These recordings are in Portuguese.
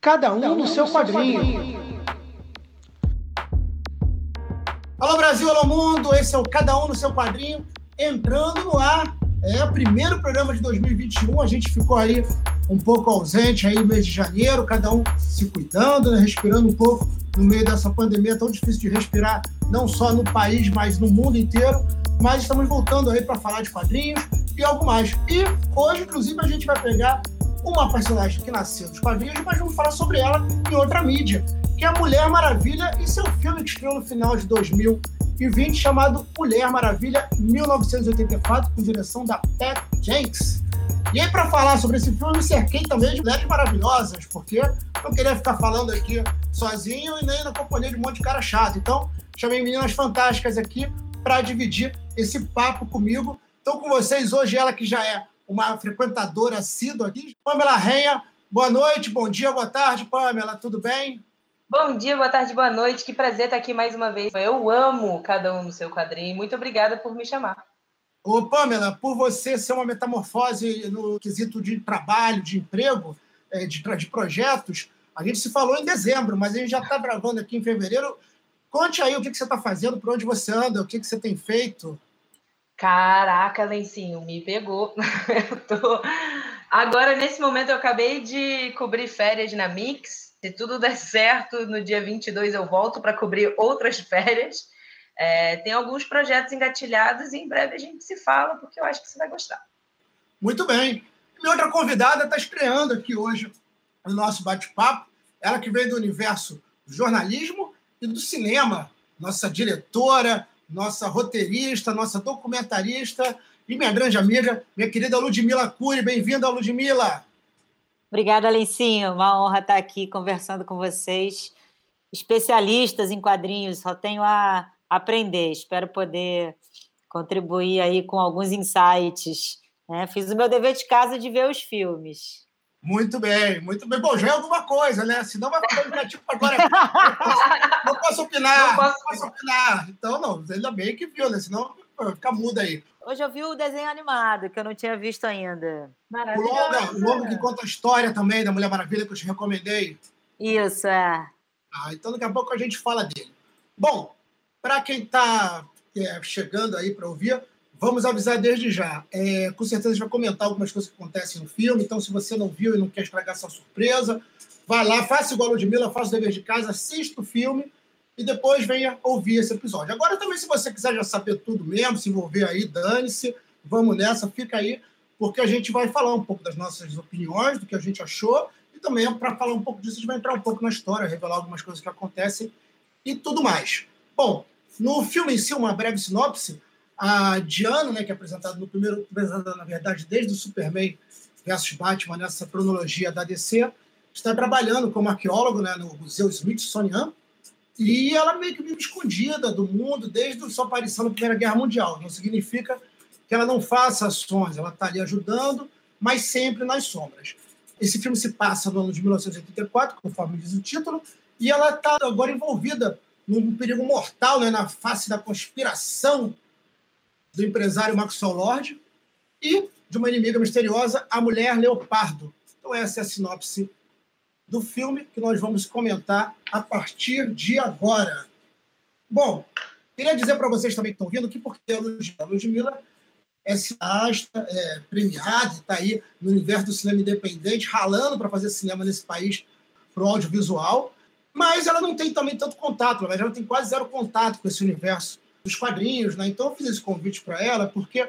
Cada um no seu quadrinho. Alô Brasil, alô mundo, esse é o Cada um no seu quadrinho, entrando no ar. É o primeiro programa de 2021, a gente ficou aí um pouco ausente aí no mês de janeiro, cada um se cuidando, né, respirando um pouco no meio dessa pandemia tão difícil de respirar, não só no país, mas no mundo inteiro. Mas estamos voltando aí para falar de quadrinhos e algo mais. E hoje, inclusive, a gente vai pegar uma personagem que nasceu dos quadrinhos, mas vamos falar sobre ela em outra mídia, que é a Mulher Maravilha e seu filme que estreou no final de 2020, chamado Mulher Maravilha 1984, com direção da Pat Jenks. E aí, para falar sobre esse filme, me cerquei também de mulheres maravilhosas, porque eu queria ficar falando aqui sozinho e nem na companhia de um monte de cara chato. Então, chamei meninas fantásticas aqui para dividir esse papo comigo. Estou com vocês hoje, ela que já é uma frequentadora assídua aqui, Pamela Renha. Boa noite, bom dia, boa tarde, Pamela, tudo bem? Bom dia, boa tarde, boa noite. Que prazer estar aqui mais uma vez. Eu amo cada um no seu quadrinho. Muito obrigada por me chamar. Ô, Pamela, por você ser uma metamorfose no quesito de trabalho, de emprego, é, de, de projetos, a gente se falou em dezembro, mas a gente já está gravando aqui em fevereiro. Conte aí o que, que você está fazendo, por onde você anda, o que, que você tem feito. Caraca, Lencinho, me pegou. Tô... Agora, nesse momento, eu acabei de cobrir férias na Mix, se tudo der certo, no dia 22 eu volto para cobrir outras férias. É, tem alguns projetos engatilhados e em breve a gente se fala, porque eu acho que você vai gostar. Muito bem. Minha outra convidada está estreando aqui hoje no nosso bate-papo. Ela que vem do universo do jornalismo e do cinema. Nossa diretora, nossa roteirista, nossa documentarista e minha grande amiga, minha querida Ludmila Cury. Bem-vinda, Ludmila! Obrigada, Lencinho. Uma honra estar aqui conversando com vocês. Especialistas em quadrinhos, só tenho a aprender. Espero poder contribuir aí com alguns insights. Né? Fiz o meu dever de casa de ver os filmes. Muito bem, muito bem. Bom, já é alguma coisa, né? Senão vai ficar tipo agora. Não posso opinar, não posso, não posso opinar. Então, não, ainda bem que viu, né? Senão fica muda aí. Hoje eu vi o desenho animado, que eu não tinha visto ainda. O longa, o longa que conta a história também da Mulher Maravilha, que eu te recomendei. Isso, é. Ah, então daqui a pouco a gente fala dele. Bom, para quem está é, chegando aí para ouvir, vamos avisar desde já. É, com certeza a gente vai comentar algumas coisas que acontecem no filme, então se você não viu e não quer estragar essa surpresa, vai lá, faça igual a Ludmilla, faça o dever de casa, assista o filme e depois venha ouvir esse episódio. Agora também, se você quiser já saber tudo mesmo, se envolver aí, dane-se, vamos nessa, fica aí, porque a gente vai falar um pouco das nossas opiniões, do que a gente achou, e também para falar um pouco disso, a gente vai entrar um pouco na história, revelar algumas coisas que acontecem e tudo mais. Bom, no filme em si, uma breve sinopse, a Diana, né, que é apresentada no primeiro, apresentada, na verdade, desde o Superman versus Batman, nessa cronologia da DC, está trabalhando como arqueólogo né, no Museu Smithsonian, e ela meio que vive escondida do mundo desde sua aparição na Primeira Guerra Mundial. Não significa que ela não faça ações, ela está ali ajudando, mas sempre nas sombras. Esse filme se passa no ano de 1984, conforme diz o título, e ela está agora envolvida num perigo mortal, né, na face da conspiração do empresário Maxwell Lord e de uma inimiga misteriosa, a mulher Leopardo. Então, essa é a sinopse do filme que nós vamos comentar a partir de agora. Bom, queria dizer para vocês também que estão vindo que porque a Ludmilla é cineasta, é premiada, está aí no universo do cinema independente, ralando para fazer cinema nesse país para o audiovisual, mas ela não tem também tanto contato, ela já tem quase zero contato com esse universo dos quadrinhos, né? Então eu fiz esse convite para ela porque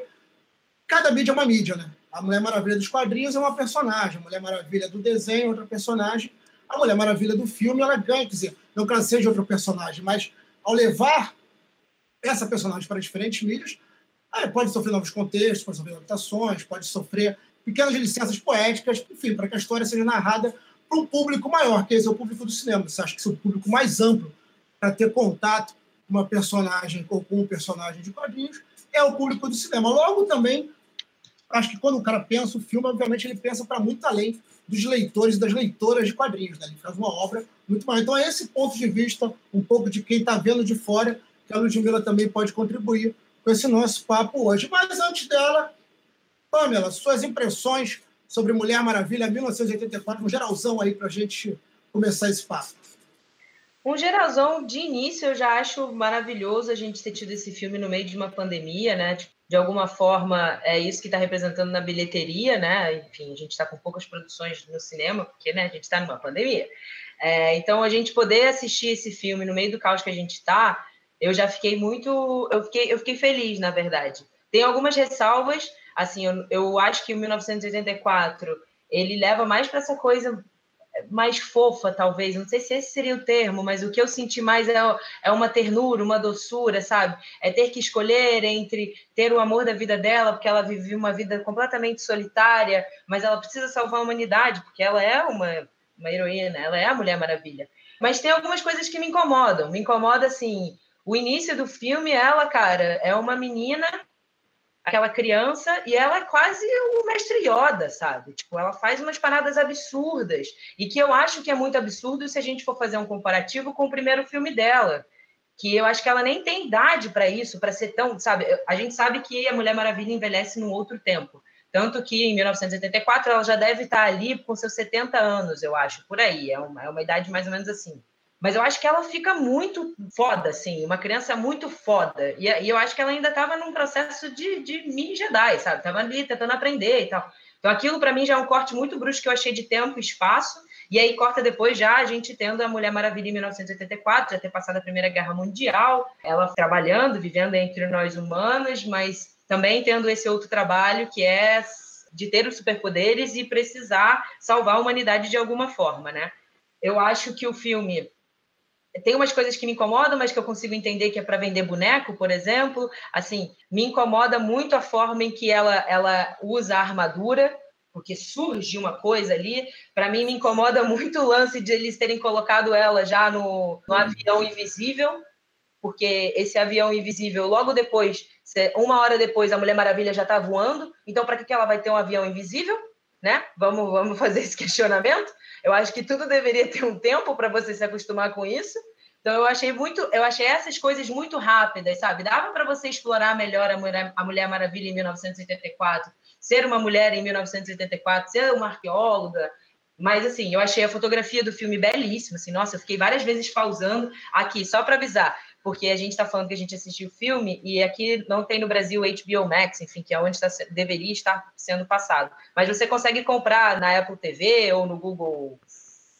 cada mídia é uma mídia, né? A Mulher Maravilha dos quadrinhos é uma personagem, a Mulher Maravilha do desenho é outra personagem, a Mulher Maravilha do filme ela ganha, quer dizer, não que ela seja outro personagem, mas ao levar essa personagem para diferentes mídias, pode sofrer novos contextos, pode sofrer adaptações, pode sofrer pequenas licenças poéticas, enfim, para que a história seja narrada para um público maior, que esse é o público do cinema. Você acha que esse é o público mais amplo para ter contato uma personagem ou com um personagem de quadrinhos, é o público do cinema. Logo também acho que quando o cara pensa o filme, obviamente ele pensa para muito além dos leitores e das leitoras de quadrinhos. Né? Ele faz uma obra muito maior. Então, é esse ponto de vista, um pouco de quem está vendo de fora, que a Ludmilla também pode contribuir com esse nosso papo hoje. Mas antes dela, Pamela, suas impressões sobre Mulher Maravilha 1984, um geralzão aí para a gente começar esse papo. Um geralzão, de início, eu já acho maravilhoso a gente ter tido esse filme no meio de uma pandemia, né? Tipo, de alguma forma, é isso que está representando na bilheteria, né? Enfim, a gente está com poucas produções no cinema, porque né, a gente está numa pandemia. É, então, a gente poder assistir esse filme no meio do caos que a gente está, eu já fiquei muito. Eu fiquei, eu fiquei feliz, na verdade. Tem algumas ressalvas, assim, eu, eu acho que o 1984 ele leva mais para essa coisa mais fofa, talvez. Não sei se esse seria o termo, mas o que eu senti mais é, é uma ternura, uma doçura, sabe? É ter que escolher entre ter o amor da vida dela, porque ela vive uma vida completamente solitária, mas ela precisa salvar a humanidade, porque ela é uma, uma heroína, ela é a Mulher Maravilha. Mas tem algumas coisas que me incomodam. Me incomoda, assim, o início do filme, ela, cara, é uma menina aquela criança e ela é quase o mestre Yoda, sabe? Tipo, ela faz umas paradas absurdas e que eu acho que é muito absurdo se a gente for fazer um comparativo com o primeiro filme dela, que eu acho que ela nem tem idade para isso, para ser tão, sabe? A gente sabe que a Mulher Maravilha envelhece num outro tempo. Tanto que em 1984 ela já deve estar ali com seus 70 anos, eu acho, por aí. É uma, é uma idade mais ou menos assim. Mas eu acho que ela fica muito foda, assim, uma criança muito foda. E, e eu acho que ela ainda estava num processo de, de mini Jedi, sabe? Tava ali tentando aprender e tal. Então aquilo para mim já é um corte muito brusco que eu achei de tempo e espaço. E aí corta depois já a gente tendo a Mulher Maravilha em 1984, já ter passado a Primeira Guerra Mundial, ela trabalhando, vivendo entre nós humanos, mas também tendo esse outro trabalho que é de ter os superpoderes e precisar salvar a humanidade de alguma forma, né? Eu acho que o filme tem umas coisas que me incomodam, mas que eu consigo entender que é para vender boneco, por exemplo. Assim, me incomoda muito a forma em que ela, ela usa a armadura, porque surge uma coisa ali. Para mim, me incomoda muito o lance de eles terem colocado ela já no, no avião invisível, porque esse avião invisível, logo depois, uma hora depois, a Mulher Maravilha já está voando. Então, para que ela vai ter um avião invisível? Né? Vamos, vamos fazer esse questionamento. Eu acho que tudo deveria ter um tempo para você se acostumar com isso. Então eu achei muito, eu achei essas coisas muito rápidas, sabe? Dava para você explorar melhor a Mulher, a Mulher Maravilha em 1984, ser uma mulher em 1984, ser uma arqueóloga, mas assim, eu achei a fotografia do filme belíssima, assim, nossa, eu fiquei várias vezes pausando aqui só para avisar, porque a gente está falando que a gente assistiu o filme e aqui não tem no Brasil HBO Max, enfim, que é onde tá, deveria estar sendo passado. Mas você consegue comprar na Apple TV ou no Google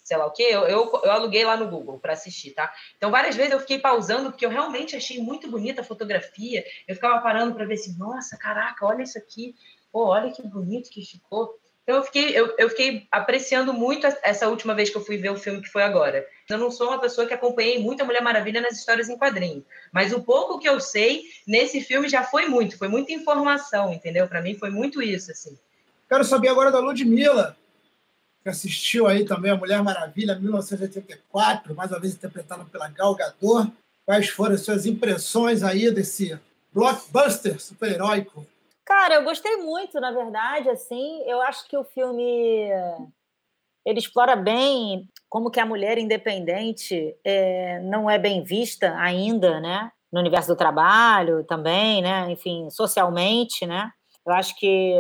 sei lá o quê, eu, eu, eu aluguei lá no Google para assistir, tá? Então, várias vezes eu fiquei pausando, porque eu realmente achei muito bonita a fotografia. Eu ficava parando para ver assim, nossa, caraca, olha isso aqui, pô, olha que bonito que ficou. Então, eu fiquei, eu, eu fiquei apreciando muito essa última vez que eu fui ver o filme, que foi agora. Eu não sou uma pessoa que acompanhei muito a Mulher Maravilha nas histórias em quadrinho, mas o pouco que eu sei nesse filme já foi muito, foi muita informação, entendeu? Para mim foi muito isso, assim. Quero saber agora da Ludmilla que assistiu aí também a Mulher Maravilha, 1984, mais uma vez interpretada pela Gal Gadot. Quais foram as suas impressões aí desse blockbuster super-heróico? Cara, eu gostei muito, na verdade, assim, eu acho que o filme ele explora bem como que a mulher independente é, não é bem vista ainda, né? No universo do trabalho também, né? Enfim, socialmente, né? Eu acho que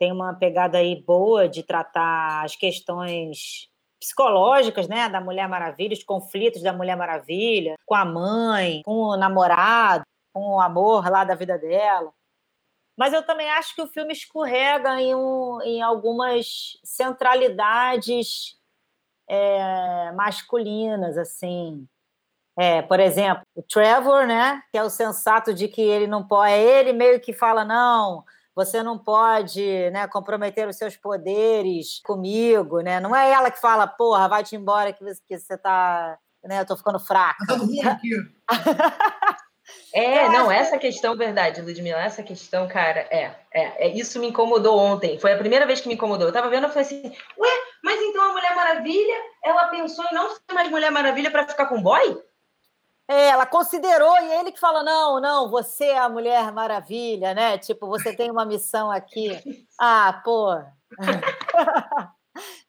tem uma pegada aí boa de tratar as questões psicológicas, né, da Mulher Maravilha, os conflitos da Mulher Maravilha, com a mãe, com o namorado, com o amor lá da vida dela. Mas eu também acho que o filme escorrega em, um, em algumas centralidades é, masculinas, assim. É, por exemplo, o Trevor, né, que é o sensato de que ele não pode, é ele meio que fala não, você não pode né, comprometer os seus poderes comigo, né? Não é ela que fala, porra, vai-te embora que você, que você tá. Né, eu tô ficando fraca. É, não, essa questão, verdade, Ludmilla, essa questão, cara, é, é, é, isso me incomodou ontem. Foi a primeira vez que me incomodou. Eu tava vendo, eu falei assim, ué, mas então a Mulher Maravilha, ela pensou em não ser mais Mulher Maravilha para ficar com boy? É, ela considerou e ele que fala: não, não, você é a Mulher Maravilha, né? Tipo, você tem uma missão aqui. Ah, pô.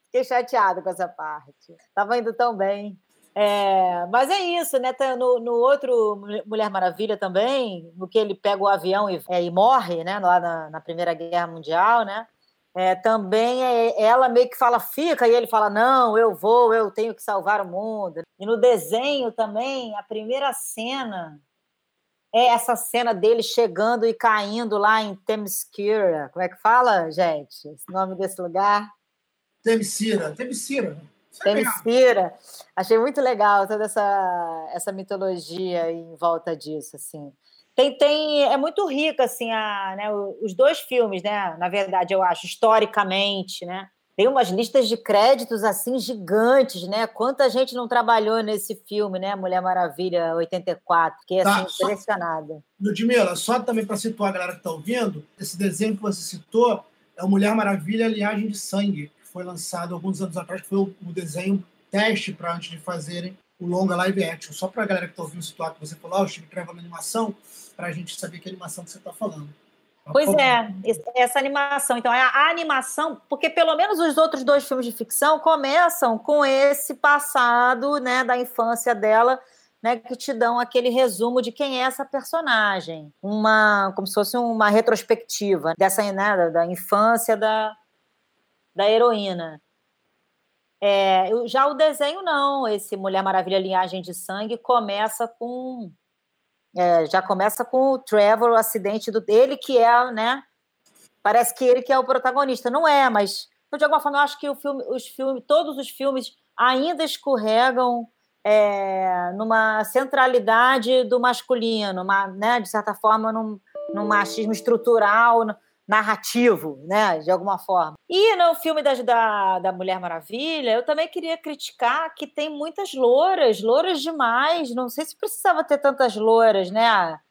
Fiquei chateado com essa parte. Tava indo tão bem. É, mas é isso, né? No, no, outro Mulher Maravilha também, no que ele pega o avião e, é, e morre, né? Lá na, na, Primeira Guerra Mundial, né? é, também é, ela meio que fala fica e ele fala não, eu vou, eu tenho que salvar o mundo. E no desenho também a primeira cena é essa cena dele chegando e caindo lá em Themyscira. Como é que fala, gente? Esse nome desse lugar? Themyscira, Themyscira. Themyscira. Achei muito legal toda essa, essa mitologia em volta disso, assim. Tem, tem, é muito rica, assim, a, né, os dois filmes, né? Na verdade, eu acho, historicamente, né? Tem umas listas de créditos, assim, gigantes, né? Quanta gente não trabalhou nesse filme, né? Mulher Maravilha 84, que é, assim, impressionada. Ludmila, só também para situar a galera que está ouvindo, esse desenho que você citou é o Mulher Maravilha Linhagem de Sangue, foi lançado alguns anos atrás, que foi o, o desenho teste para antes de fazerem o longa live action. Só para a galera que está ouvindo situar que você falou, oh, o Steve Trevor na animação, para a gente saber que animação que você está falando. Pois é, essa animação. Então, é a animação, porque pelo menos os outros dois filmes de ficção começam com esse passado né, da infância dela, né, que te dão aquele resumo de quem é essa personagem. Uma, como se fosse uma retrospectiva dessa né, da infância da, da heroína. É, já o desenho, não. Esse Mulher Maravilha Linhagem de Sangue começa com é, já começa com o Trevor, o acidente do dele, que é, né? Parece que ele que é o protagonista. Não é, mas de alguma forma eu acho que o filme, os filmes, todos os filmes ainda escorregam é, numa centralidade do masculino, uma, né, de certa forma, num, num machismo estrutural, narrativo, né, de alguma forma. E no filme da, da, da, Mulher Maravilha, eu também queria criticar que tem muitas louras, louras demais. Não sei se precisava ter tantas louras, né?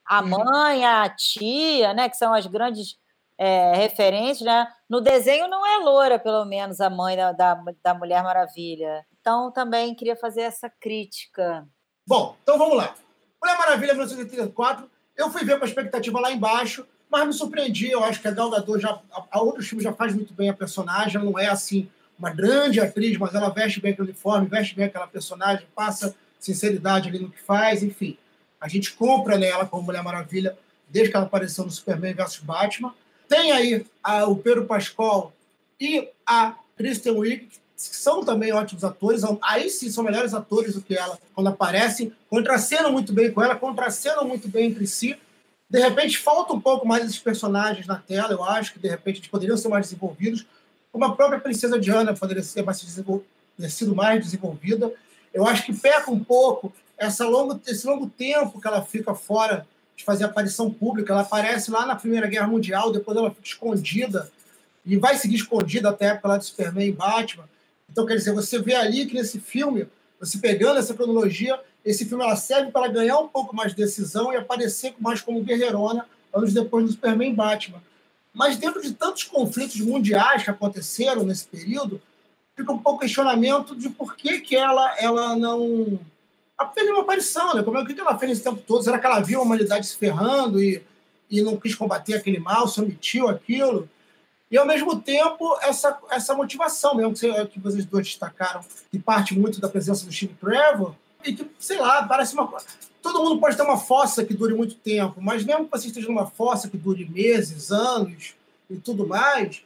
A uhum. mãe, a tia, né, que são as grandes é, referências, né? No desenho não é loura, pelo menos, a mãe da, da, da Mulher Maravilha. Então, também queria fazer essa crítica. Bom, então vamos lá. Mulher Maravilha 1984, eu fui ver com a expectativa lá embaixo, mas me surpreendi. Eu acho que a Gal Gadot já, a, a outros já faz muito bem a personagem. Ela não é assim uma grande atriz, mas ela veste bem aquele uniforme, veste bem aquela personagem, passa sinceridade ali no que faz, enfim. A gente compra nela como Mulher Maravilha desde que ela apareceu no Superman vs Batman. Tem aí a, o Pedro Pascal e a Kristen Wiig, que são também ótimos atores. Aí sim são melhores atores do que ela quando aparecem. Contracenam muito bem com ela, contracenam muito bem entre si. De repente, falta um pouco mais esses personagens na tela, eu acho que de repente eles poderiam ser mais desenvolvidos, como a própria Princesa Diana poderia ser mais ter sido mais desenvolvida. Eu acho que peca um pouco essa longo, esse longo tempo que ela fica fora de fazer aparição pública. Ela aparece lá na Primeira Guerra Mundial, depois ela fica escondida e vai seguir escondida até a época lá de Superman e Batman. Então, quer dizer, você vê ali que nesse filme, você pegando essa cronologia, esse filme ela serve para ganhar um pouco mais de decisão e aparecer mais como guerreirona anos depois do Superman Batman. Mas dentro de tantos conflitos mundiais que aconteceram nesse período, fica um pouco questionamento de por que, que ela, ela não fez uma aparição, né? Como é que ela fez esse tempo todo? Será que ela viu a humanidade se ferrando e, e não quis combater aquele mal, se omitiu aquilo? E, ao mesmo tempo, essa, essa motivação mesmo que, que vocês dois destacaram, que parte muito da presença do Steve Trevor, e que, sei lá, parece uma Todo mundo pode ter uma fossa que dure muito tempo, mas mesmo que você esteja numa fossa que dure meses, anos e tudo mais,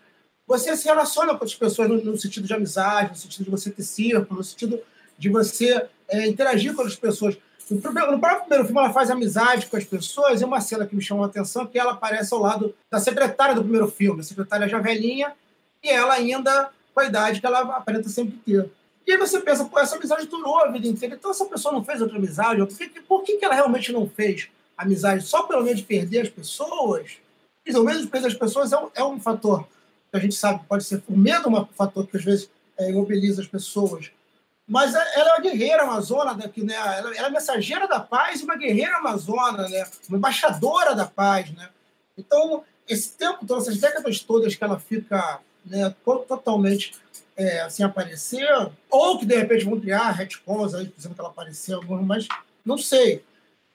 você se relaciona com as pessoas no, no sentido de amizade, no sentido de você ter círculo, no sentido de você é, interagir com as pessoas. No, próprio primeiro filme, ela faz amizade com as pessoas, e uma cena que me chamou a atenção é que ela aparece ao lado da secretária do primeiro filme. A secretária já velhinha, e ela ainda com a idade que ela aparenta sempre ter. E aí você pensa, pô, essa amizade durou a vida inteira, então essa pessoa não fez outra amizade, por que, que, ela realmente não fez amizade? Só pelo medo de perder as pessoas? Dizer, o medo de perder as pessoas é um, é um fator que a gente sabe pode ser. O medo é um fator que às vezes é, imobiliza as pessoas. Mas é, ela é uma guerreira amazona, daqui, né? ela, é mensageira da paz e uma guerreira amazona, né? uma embaixadora da paz. Né? Então, esse tempo todo, essas décadas todas que ela fica né, totalmente é, assim aparecer, ou que de repente vão criar retcons aí, dizendo que ela apareceu, mas não sei.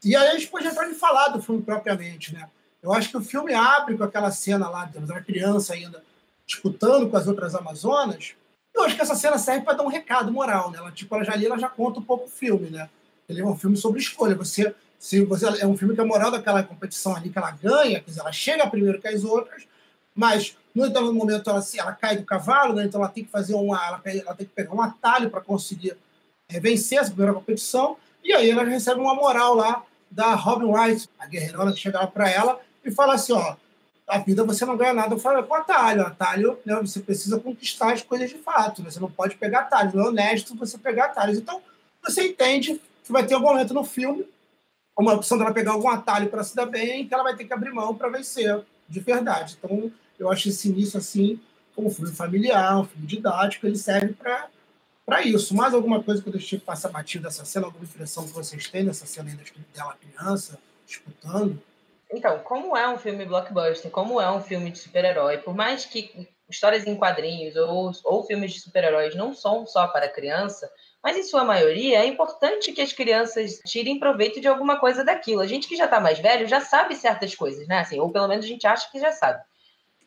E aí a gente pode entrar em falar do filme propriamente, né? Eu acho que o filme abre com aquela cena lá, da criança ainda disputando com as outras Amazonas. Eu acho que essa cena serve para dar um recado moral, né? Ela, tipo, ela já ali, ela já conta um pouco o filme, né? Ele é um filme sobre escolha. Você, se você é um filme que a moral daquela competição ali que ela ganha, quer dizer, ela chega primeiro que as outras, mas no momento ela, ela cai do cavalo, né? então ela tem que fazer uma, ela, ela tem que pegar um atalho para conseguir é, vencer essa primeira competição, e aí ela recebe uma moral lá da Robin White, a guerreirona que chega lá para ela e fala assim, ó, a vida você não ganha nada com atalho. Atalho, né, você precisa conquistar as coisas de fato. Né? Você não pode pegar atalhos. Não é honesto você pegar atalhos. Então, você entende que vai ter algum momento no filme uma opção dela pegar algum atalho para se dar bem que ela vai ter que abrir mão para vencer de verdade. Então, eu acho esse início assim, como um filme familiar, um filme didático, ele serve para isso. Mais alguma coisa que eu deixei passar batido dessa cena, alguma impressão que vocês têm dessa cena ainda dela criança, disputando? Então, como é um filme blockbuster, como é um filme de super-herói, por mais que histórias em quadrinhos ou, ou filmes de super-heróis não são só para criança, mas em sua maioria é importante que as crianças tirem proveito de alguma coisa daquilo. A gente que já está mais velho já sabe certas coisas, né? Assim, ou pelo menos a gente acha que já sabe.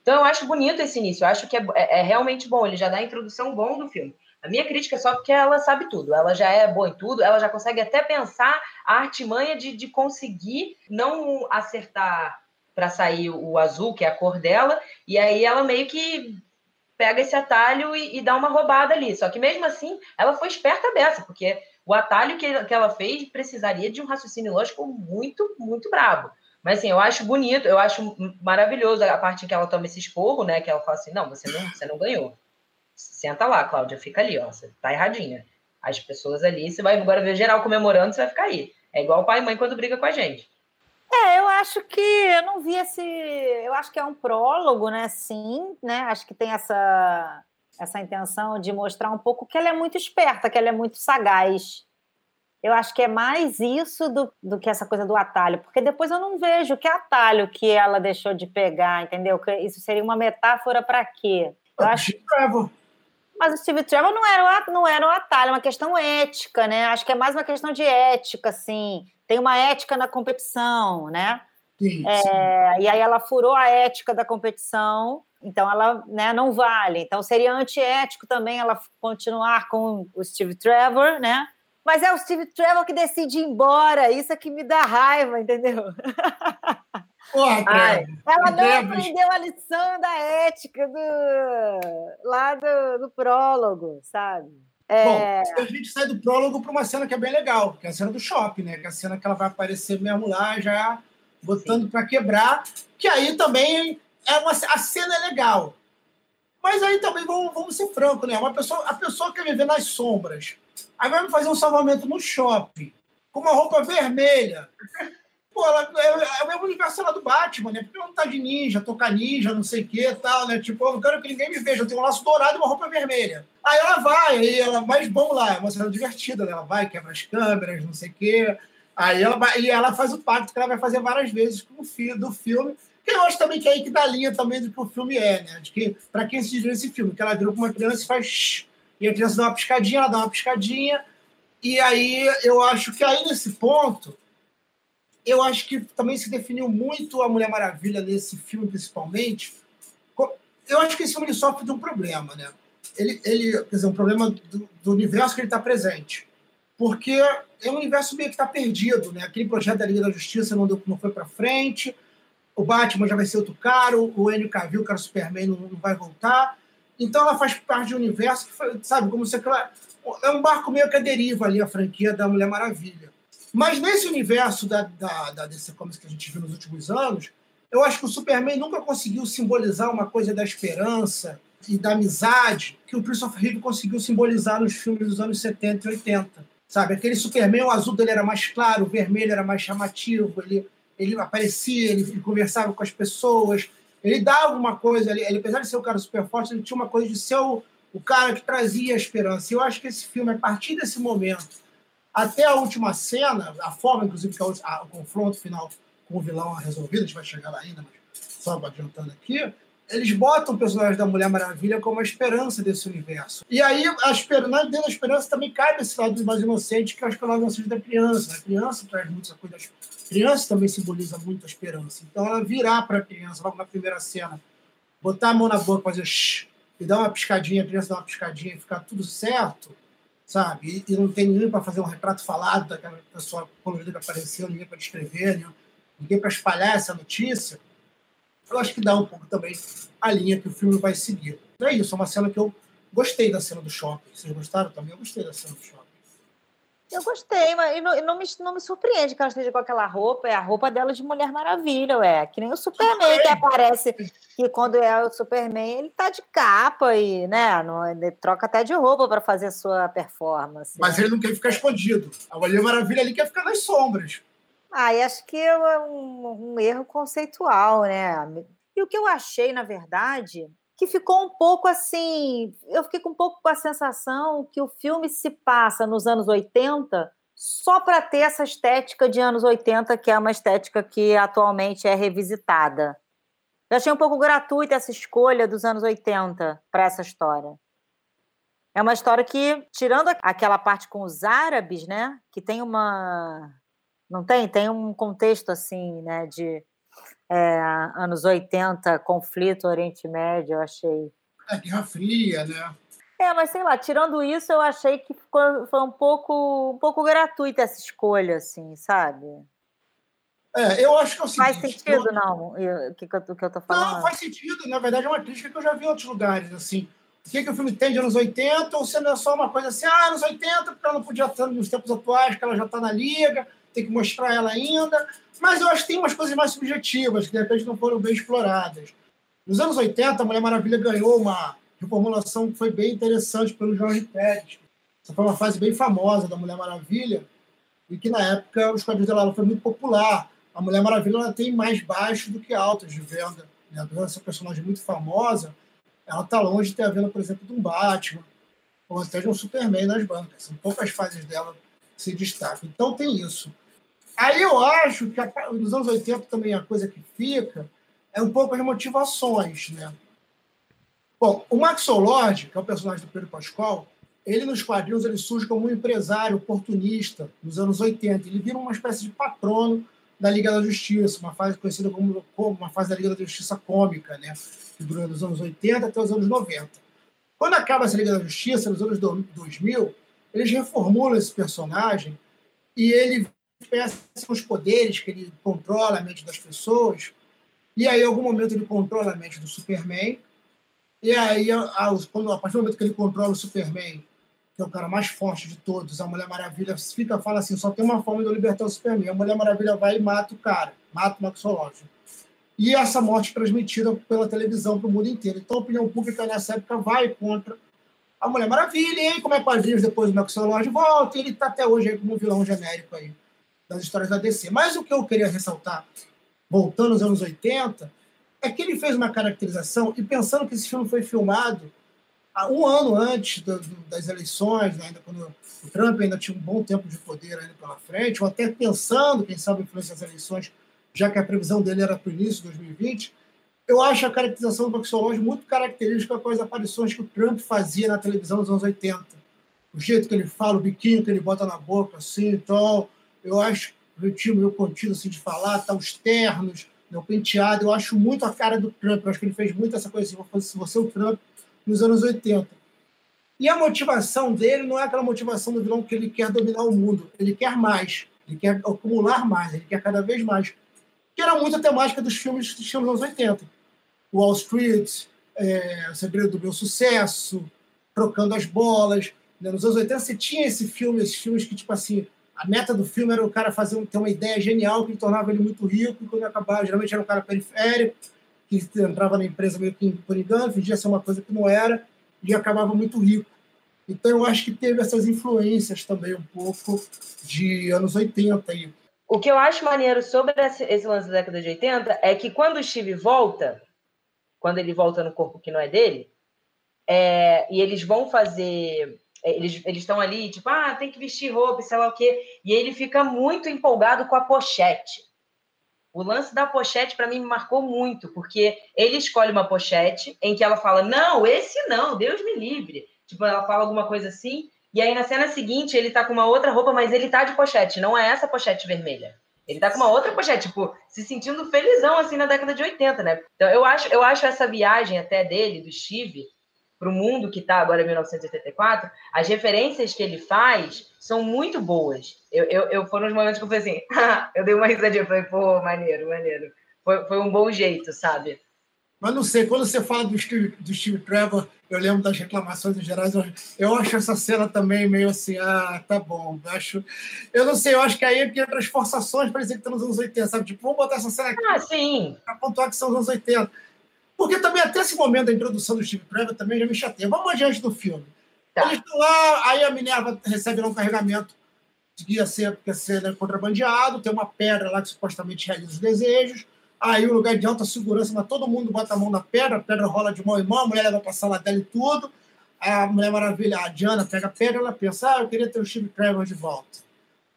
Então eu acho bonito esse início, eu acho que é, é, é realmente bom, ele já dá a introdução bom do filme. A minha crítica é só porque ela sabe tudo, ela já é boa em tudo, ela já consegue até pensar a artimanha de, de conseguir não acertar para sair o azul, que é a cor dela, e aí ela meio que pega esse atalho e, e, dá uma roubada ali. Só que mesmo assim, ela foi esperta dessa, porque o atalho que, que ela fez precisaria de um raciocínio lógico muito, muito brabo. Mas assim, eu acho bonito, eu acho maravilhoso a parte em que ela toma esse esporro, né? Que ela fala assim: não, você não, você não ganhou. Senta lá, Cláudia, fica ali, ó. Você tá erradinha. As pessoas ali, você vai agora ver geral comemorando, você vai ficar aí. É igual o pai e mãe quando briga com a gente. É, eu acho que eu não vi esse. Eu acho que é um prólogo, né? Sim, né? Acho que tem essa essa intenção de mostrar um pouco que ela é muito esperta, que ela é muito sagaz. Eu acho que é mais isso do, do que essa coisa do atalho, porque depois eu não vejo que atalho que ela deixou de pegar, entendeu? Que isso seria uma metáfora para quê? Eu acho... Mas o Steve Trevor não era, não era um atalho, é uma questão ética, né? Acho que é mais uma questão de ética, assim. Tem uma ética na competição, né? É. E aí ela furou a ética da competição, então ela né, não vale. Então seria antiético também ela continuar com o Steve Trevor, né? Mas é o Steve Trevor que decide ir embora, isso é que me dá raiva, entendeu? Porra, Ai, ela não aprendeu a lição da ética do, lá do, do prólogo, sabe? É... Bom, a gente sai do prólogo para uma cena que é bem legal, que é a cena do shopping, né? Que é a cena que ela vai aparecer mesmo lá, já botando para quebrar, que aí também é uma, a cena é legal. Mas aí também vamos, vamos ser francos, né? Uma pessoa, a pessoa quer viver nas sombras. Aí vai fazer um salvamento no shopping, com uma roupa vermelha. Pô, ela, é, é, o mesmo universo lá do Batman, né? Porque não tá de ninja, tocar ninja, não sei o que tal, né? Tipo, eu não quero que ninguém me veja, eu tenho um laço dourado e uma roupa vermelha. Aí ela vai, aí ela, mais bom lá, é uma cena divertida, né? Ela vai, quebra as câmeras, não sei o quê. Aí ela vai, e ela faz o pacto que ela vai fazer várias vezes com o filho do filme, que eu acho também que é aí que dá linha também do que o filme é, né? De que, pra quem assistiu esse filme, que ela virou com uma criança e faz. E a criança dá uma piscadinha, ela dá uma piscadinha, e aí eu acho que aí nesse ponto eu acho que também se definiu muito a Mulher Maravilha nesse filme, principalmente. Eu acho que esse filme sofre de um problema, né? Ele, ele quer dizer, um problema do, do universo que ele está presente. Porque é um universo meio que está perdido, né? Aquele projeto da Liga da Justiça não, deu, não foi para frente, o Batman já vai ser outro caro, o Henry Cavill, o cara Superman, não, não vai voltar. Então ela faz parte de um universo que, foi, sabe, como se. É um barco meio que a deriva ali, a franquia da Mulher Maravilha. Mas nesse universo da, da, da DC Comics que a gente viu nos últimos anos, eu acho que o Superman nunca conseguiu simbolizar uma coisa da esperança e da amizade que o Christopher Reeve conseguiu simbolizar nos filmes dos anos 70 e 80. Sabe? Aquele Superman, o azul dele era mais claro, o vermelho era mais chamativo, ele, ele aparecia, ele, ele conversava com as pessoas, ele dava uma coisa, ele, ele, apesar de ser um cara super forte, ele tinha uma coisa de ser o, o cara que trazia a esperança. E eu acho que esse filme, a partir desse momento, até a última cena, a forma, inclusive, que a, o confronto final com o vilão é resolvido, a gente vai chegar lá ainda, mas só adiantando aqui, eles botam o personagem da Mulher Maravilha como a esperança desse universo. E aí, a esperança, dentro da esperança também cabe esse lado mais inocente, que é a esperança inocente da criança. A criança traz muito essa coisa. A criança também simboliza muito a esperança. Então, ela virar para a criança, logo na primeira cena, botar a mão na boca, fazer shh, e dar uma piscadinha, a criança dar uma piscadinha e ficar tudo certo, sabe? E, e não tem ninguém para fazer um retrato falado daquela pessoa colorida que apareceu, ninguém para descrever, né? ninguém para espalhar essa notícia. eu acho que dá um pouco também a linha que o filme vai seguir. É isso, é uma cena que eu gostei da cena do shopping. Vocês gostaram também? Eu gostei da cena do shopping. Eu gostei, mas e não, e não, me, não me surpreende que ela esteja com aquela roupa. É a roupa dela de Mulher Maravilha, ué. Que nem o Superman que aparece, que quando é o Superman, ele tá de capa e, né, não, ele troca até de roupa para fazer a sua performance. Mas né? ele não quer ficar escondido. A Mulher Maravilha ali quer ficar nas sombras. Ah, e acho que é um, um erro conceitual, né? E o que eu achei, na verdade, que ficou um pouco assim. Eu fiquei com um pouco com a sensação que o filme se passa nos anos 80 só para ter essa estética de anos 80, que é uma estética que atualmente é revisitada. Eu achei um pouco gratuita essa escolha dos anos 80 para essa história. É uma história que, tirando aquela parte com os árabes, né, que tem uma não tem, tem um contexto assim, né, de é, anos 80, conflito Oriente Médio, eu achei. É, Guerra Fria, né? É, mas sei lá, tirando isso, eu achei que ficou, foi um pouco, um pouco gratuita essa escolha, assim, sabe? É, eu acho que é o seguinte, Faz sentido, eu... não, o que, que, eu, que eu tô falando? Não, faz sentido. Na verdade, é uma crítica que eu já vi em outros lugares, assim. O que, que o filme tem de anos 80, ou se não é só uma coisa assim, ah, anos 80, porque ela não podia estar nos tempos atuais, que ela já está na liga, tem que mostrar ela ainda. Mas eu acho que tem umas coisas mais subjetivas, que de repente não foram bem exploradas. Nos anos 80, a Mulher Maravilha ganhou uma reformulação que foi bem interessante pelo Jorge Pérez. Essa foi uma fase bem famosa da Mulher Maravilha, e que na época os quadrinhos dela foi muito popular. A Mulher Maravilha ela tem mais baixos do que altos de venda. Né? Ser personagem muito famosa, ela está longe de ter a venda, por exemplo, de um Batman, ou até de um Superman nas bancas. São poucas fases dela se destacam. Então tem isso. Aí eu acho que a, nos anos 80 também a coisa que fica é um pouco as motivações, né? Bom, o Max Lord, que é o personagem do Pedro Pascal, ele nos quadrinhos ele surge como um empresário oportunista nos anos 80. Ele vira uma espécie de patrono da Liga da Justiça, uma fase conhecida como, como uma fase da Liga da Justiça cômica, né? que dura dos anos 80 até os anos 90. Quando acaba essa Liga da Justiça, nos anos 2000, eles reformulam esse personagem e ele são os poderes que ele controla a mente das pessoas. E aí, em algum momento, ele controla a mente do Superman. E aí, quando, a partir do momento que ele controla o Superman, que é o cara mais forte de todos, a Mulher Maravilha fica fala assim: só tem uma forma de eu libertar o Superman. A Mulher Maravilha vai e mata o cara, mata o Maxológico. E essa morte transmitida pela televisão para o mundo inteiro. Então, a opinião pública nessa época vai contra a Mulher Maravilha. E aí, como é quadrinhos, depois o Maxológico volta, e ele está até hoje aí como um vilão genérico aí das histórias da DC. Mas o que eu queria ressaltar, voltando aos anos 80, é que ele fez uma caracterização e pensando que esse filme foi filmado um ano antes do, do, das eleições, né, ainda quando o Trump ainda tinha um bom tempo de poder ainda pela frente, ou até pensando, quem sabe, influência das eleições, já que a previsão dele era para o início de 2020, eu acho a caracterização do Baxológico muito característica com as aparições que o Trump fazia na televisão nos anos 80. O jeito que ele fala, o biquinho que ele bota na boca, assim, então, eu acho o ritmo meio contido assim, de falar, tá, os ternos, o penteado, eu acho muito a cara do Trump, eu acho que ele fez muito essa coisa assim, se você é o Trump nos anos 80. E a motivação dele não é aquela motivação do vilão que ele quer dominar o mundo, ele quer mais, ele quer acumular mais, ele quer cada vez mais. Que era muito a temática dos filmes dos anos 80. Wall Street, é, O Segredo do Meu Sucesso, Trocando as Bolas. Né? Nos anos 80 você tinha esse filme, esses filmes que, tipo assim, a meta do filme era o cara fazer ter uma ideia genial que tornava ele muito rico, e quando acabava, geralmente era um cara periférico, que entrava na empresa meio que por engano, fingia ser uma coisa que não era, e acabava muito rico. Então eu acho que teve essas influências também um pouco de anos 80 aí. O que eu acho maneiro sobre esse lance da década de 80 é que quando o Steve volta, quando ele volta no corpo que não é dele, é, e eles vão fazer eles estão ali, tipo, ah, tem que vestir roupa, sei lá o quê. E ele fica muito empolgado com a pochete. O lance da pochete, para mim, me marcou muito, porque ele escolhe uma pochete em que ela fala: Não, esse não, Deus me livre. Tipo, ela fala alguma coisa assim, e aí na cena seguinte ele tá com uma outra roupa, mas ele tá de pochete, não é essa pochete vermelha. Ele tá com uma outra pochete, tipo, se sentindo felizão assim na década de 80, né? Então eu acho, eu acho essa viagem até dele, do Steve, para o mundo que está agora em 1984, as referências que ele faz são muito boas. Eu, eu, eu foram os momentos que eu falei assim, eu dei uma risadinha, eu falei, pô, maneiro, maneiro. foi, foi um bom jeito, sabe? Mas não sei, quando você fala do Steve, do Steve Trevor, eu lembro das reclamações em geral. Eu, acho essa cena também meio assim, ah, tá bom. Eu, acho, eu não sei, eu acho que aí é que entra as forçações, parecia que tá nos anos 80, sabe? Tipo, vamos botar essa cena aqui. Ah, sim. Pra pontuar que são os anos 80. Porque também, até esse momento da introdução do Steve Trevor, também já me chateia. Vamos adiante do filme. Tá. Eles estão lá, aí a Minerva recebe um carregamento que ia ser, que ia ser né, contrabandeado, tem uma pedra lá que supostamente realiza os desejos Aí o lugar de alta segurança, mas todo mundo bota a mão na pedra, a pedra rola de mão em mão, a mulher leva para a sala dela e tudo. A Mulher Maravilha, a Diana, pega a pedra, ela pensa, ah, eu queria ter o Steve Trevor de volta.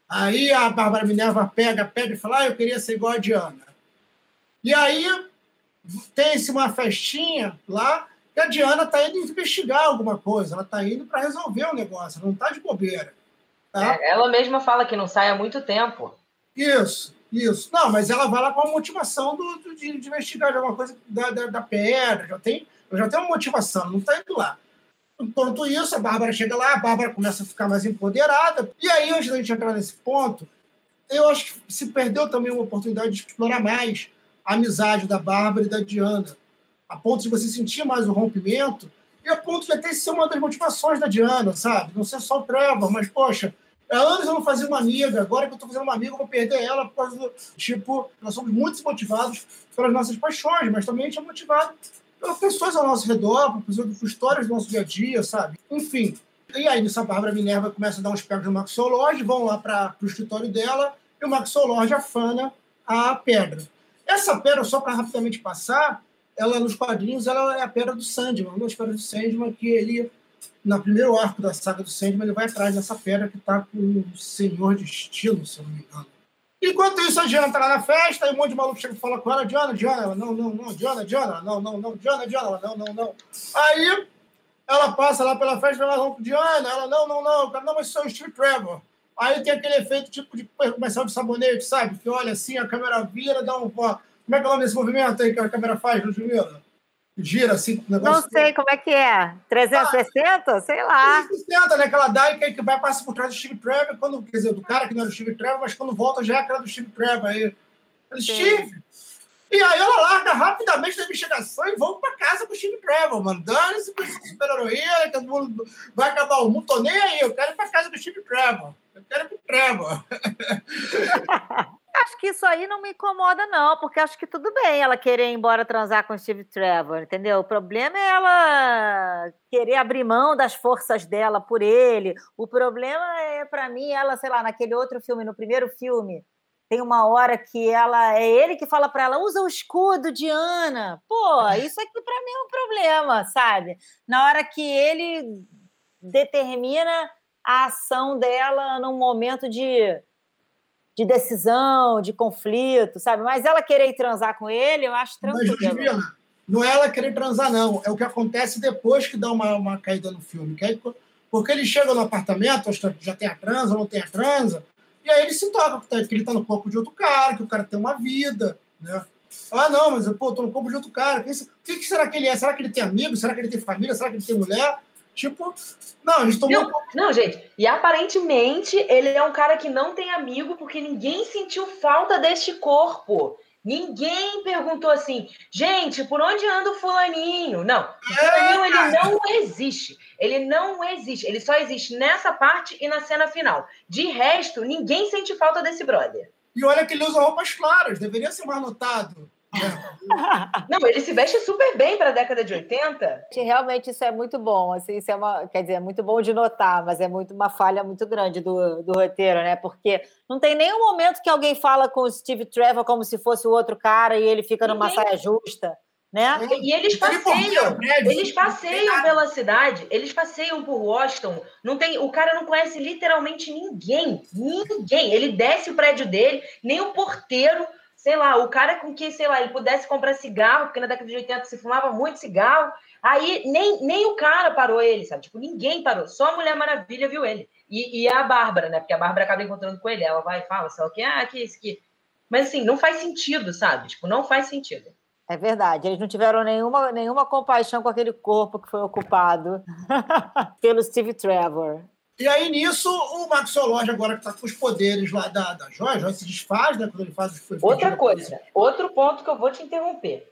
Aí a Bárbara Minerva pega a pedra e fala, ah, eu queria ser igual a Diana. E aí tem-se uma festinha lá, e a Diana está indo investigar alguma coisa, ela está indo para resolver o negócio, não está de bobeira. Tá? É, ela mesma fala que não sai há muito tempo. Isso. Isso. Não, mas ela vai lá com a motivação do, do de, de, investigar de alguma coisa da, da, da, pedra. Já tem, já tem uma motivação, não está indo lá. Enquanto isso, a Bárbara chega lá, a Bárbara começa a ficar mais empoderada. E aí, antes da gente entrar nesse ponto, eu acho que se perdeu também uma oportunidade de explorar mais a amizade da Bárbara e da Diana, a ponto de você sentir mais o rompimento e a ponto de até ser uma das motivações da Diana, sabe? Não ser só o Trevor, mas, poxa, Há anos eu não fazia uma amiga, agora que eu estou fazendo uma amiga, eu vou perder ela por causa do. Tipo, nós somos muito motivados pelas nossas paixões, mas também a gente é motivado pelas pessoas ao nosso redor, por histórias do nosso dia a dia, sabe? Enfim. E aí, nessa Bárbara Minerva começa a dar uns pegos no Maxolord, vão lá para o escritório dela, e o Maxolord afana a pedra. Essa pedra, só para rapidamente passar, ela nos quadrinhos ela é a pedra do Sandman, uma das pedras do Sandman que ele no primeiro arco da saga do Sandman, ele vai atrás dessa pedra que está com o Senhor Destino, se eu não me engano. Enquanto isso, a Diana está lá na festa, e um monte de maluco chega e fala com ela, Diana, Diana, ela, não, não, não, Diana, Diana, não, não, não, Diana, Diana, ela, não, não, não. Aí, ela passa lá pela festa, ela fala Diana, ela, não, não, não, não, mas isso é o Steve Trevor. Aí tem aquele efeito tipo de comercial de sabonete, sabe? Que olha assim, a câmera vira, dá um... Como é que é o nome desse movimento aí que a câmera faz, Ludmilla? gira assim. Não sei como é que é. 360? Ah, sei lá. 360, né? Que ela dá e que vai passar por trás do Steve Trevor, quando, quer dizer, do cara que não era o Steve Trevor, mas quando volta já é a cara do Steve Trevor. Aí, Steve! E aí ela larga rapidamente da investigação e volta para casa com o Steve Trevor, mandando esse super-heroína, todo mundo vai acabar o mundo, tô nem aí, eu quero ir para casa do Steve Trevor. Eu quero pro Trevor. Acho que isso aí não me incomoda, não, porque acho que tudo bem ela querer ir embora transar com o Steve Trevor, entendeu? O problema é ela querer abrir mão das forças dela por ele. O problema é, para mim, ela, sei lá, naquele outro filme, no primeiro filme, tem uma hora que ela é ele que fala para ela usa o escudo Diana pô isso aqui para mim é um problema sabe na hora que ele determina a ação dela num momento de de decisão, de conflito, sabe? Mas ela querer transar com ele, eu acho tranquilo. Mas, não é ela querer transar, não. É o que acontece depois que dá uma, uma caída no filme. Que aí, porque ele chega no apartamento, já tem a transa, não tem a transa, e aí ele se toca que ele está no corpo de outro cara, que o cara tem uma vida, né? Ah, não, mas pô, tô no corpo de outro cara. O que, que será que ele é? Será que ele tem amigos? Será que ele tem família? Será que ele tem mulher? Tipo, não, eles tomam. Não, não, gente, e aparentemente ele é um cara que não tem amigo porque ninguém sentiu falta deste corpo. Ninguém perguntou assim, gente, por onde anda o fulaninho? Não, o fulaninho ele não existe. Ele não existe. Ele só existe nessa parte e na cena final. De resto, ninguém sente falta desse brother. E olha que ele usa roupas claras, deveria ser mais notado. Não, ele se veste super bem para a década de 80. Realmente isso é muito bom. Assim, isso é uma, quer dizer, é muito bom de notar, mas é muito uma falha muito grande do, do roteiro, né? Porque não tem nenhum momento que alguém fala com o Steve Trevor como se fosse o outro cara e ele fica numa Ninguém. saia justa. Né? E eles passeiam, eles passeiam pela cidade, eles passeiam por Washington. Não tem, o cara não conhece literalmente ninguém, ninguém. Ele desce o prédio dele, nem o porteiro sei lá, o cara com que, sei lá, ele pudesse comprar cigarro, porque na década de 80 se fumava muito cigarro, aí nem, nem o cara parou ele, sabe? Tipo, ninguém parou, só a Mulher Maravilha viu ele. E, e a Bárbara, né? Porque a Bárbara acaba encontrando com ele, ela vai e fala, sei lá o que, ah, que isso aqui. Mas assim, não faz sentido, sabe? Tipo, não faz sentido. É verdade, eles não tiveram nenhuma, nenhuma compaixão com aquele corpo que foi ocupado pelo Steve Trevor. E aí, nisso, o Lodge, agora que está com os poderes lá da, da Joia, Joia se desfaz, né? Quando ele faz os Outra coisa, outro ponto que eu vou te interromper.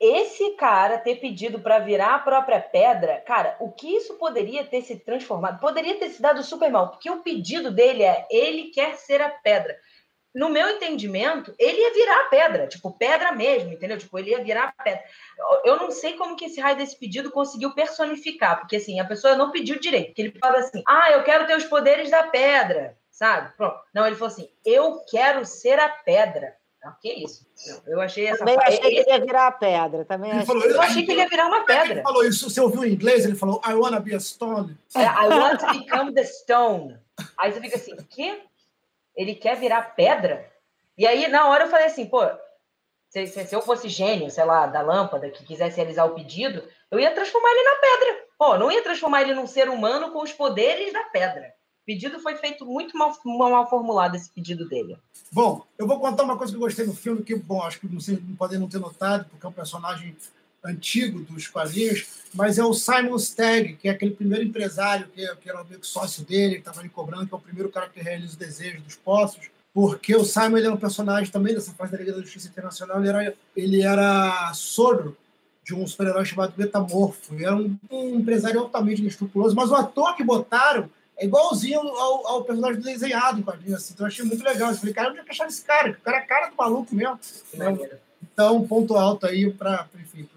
Esse cara ter pedido para virar a própria pedra, cara, o que isso poderia ter se transformado? Poderia ter se dado super mal, porque o pedido dele é ele quer ser a pedra no meu entendimento, ele ia virar a pedra, tipo, pedra mesmo, entendeu? Tipo, ele ia virar a pedra. Eu não sei como que esse raio desse pedido conseguiu personificar, porque assim, a pessoa não pediu direito, porque ele fala assim, ah, eu quero ter os poderes da pedra, sabe? Pronto. Não, ele falou assim, eu quero ser a pedra. Ah, que isso? eu achei essa Também achei que ele ia virar a pedra. Também achei. Falou, eu achei que ele ia virar uma pedra. Ele falou isso, você ouviu em inglês? Ele falou, I wanna be a stone. É, I want to become the stone. Aí você fica assim, o quê? Ele quer virar pedra. E aí, na hora, eu falei assim, pô, se, se, se, eu fosse gênio, sei lá, da lâmpada, que quisesse realizar o pedido, eu ia transformar ele na pedra. Pô, não ia transformar ele num ser humano com os poderes da pedra. O pedido foi feito muito mal, mal formulado, esse pedido dele. Bom, eu vou contar uma coisa que eu gostei no filme, que, bom, acho que vocês podem não ter notado, porque é um personagem antigo dos quadrinhos, mas é o Simon Stagg, que é aquele primeiro empresário que, que era meio que sócio dele, que estava ali cobrando, que é o primeiro cara que realiza o desejo dos poços, porque o Simon ele é um personagem também dessa fase da Liga da Justiça Internacional, ele era, ele era sogro de um super-herói chamado Metamorfo, ele era um, um empresário altamente inescrupuloso, mas o ator que botaram é igualzinho ao, ao personagem desenhado em quadrinhos, assim, então eu achei muito legal. Eu falei, cara, onde é que acharam esse cara? O cara é a cara do maluco mesmo. Então, ponto alto aí para, enfim,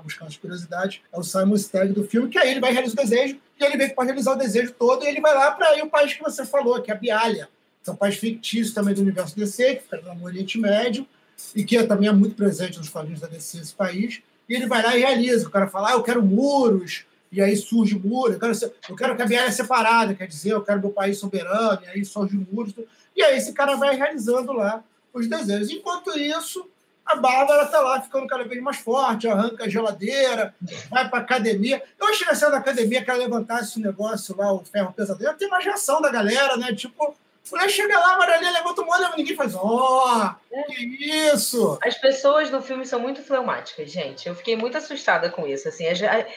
para buscar as curiosidades, é o Simon Stagg do filme, que aí ele vai realizar o desejo, e ele que pode realizar o desejo todo, e ele vai lá para o país que você falou, que é a Bialha, que é um país fictício também do universo DC, que fica no Oriente Médio, e que é, também é muito presente nos quadrinhos da DC, esse país, e ele vai lá e realiza. O cara fala, ah, eu quero muros, e aí surge muro, eu quero, eu quero que a Bialha é separada, quer dizer, eu quero meu país soberano, e aí surge muros, e aí esse cara vai realizando lá os desejos. Enquanto isso, a Bárbara tá lá ficando cada vez mais forte, arranca a geladeira, vai para academia. Eu achei que da academia que ela levantasse o negócio lá, o ferro pesadelo, tem mais reação da galera, né? Tipo, mulher chega lá, a levanta o mão, ninguém faz, ó, oh, que isso! As pessoas no filme são muito fleumáticas, gente. Eu fiquei muito assustada com isso. Assim,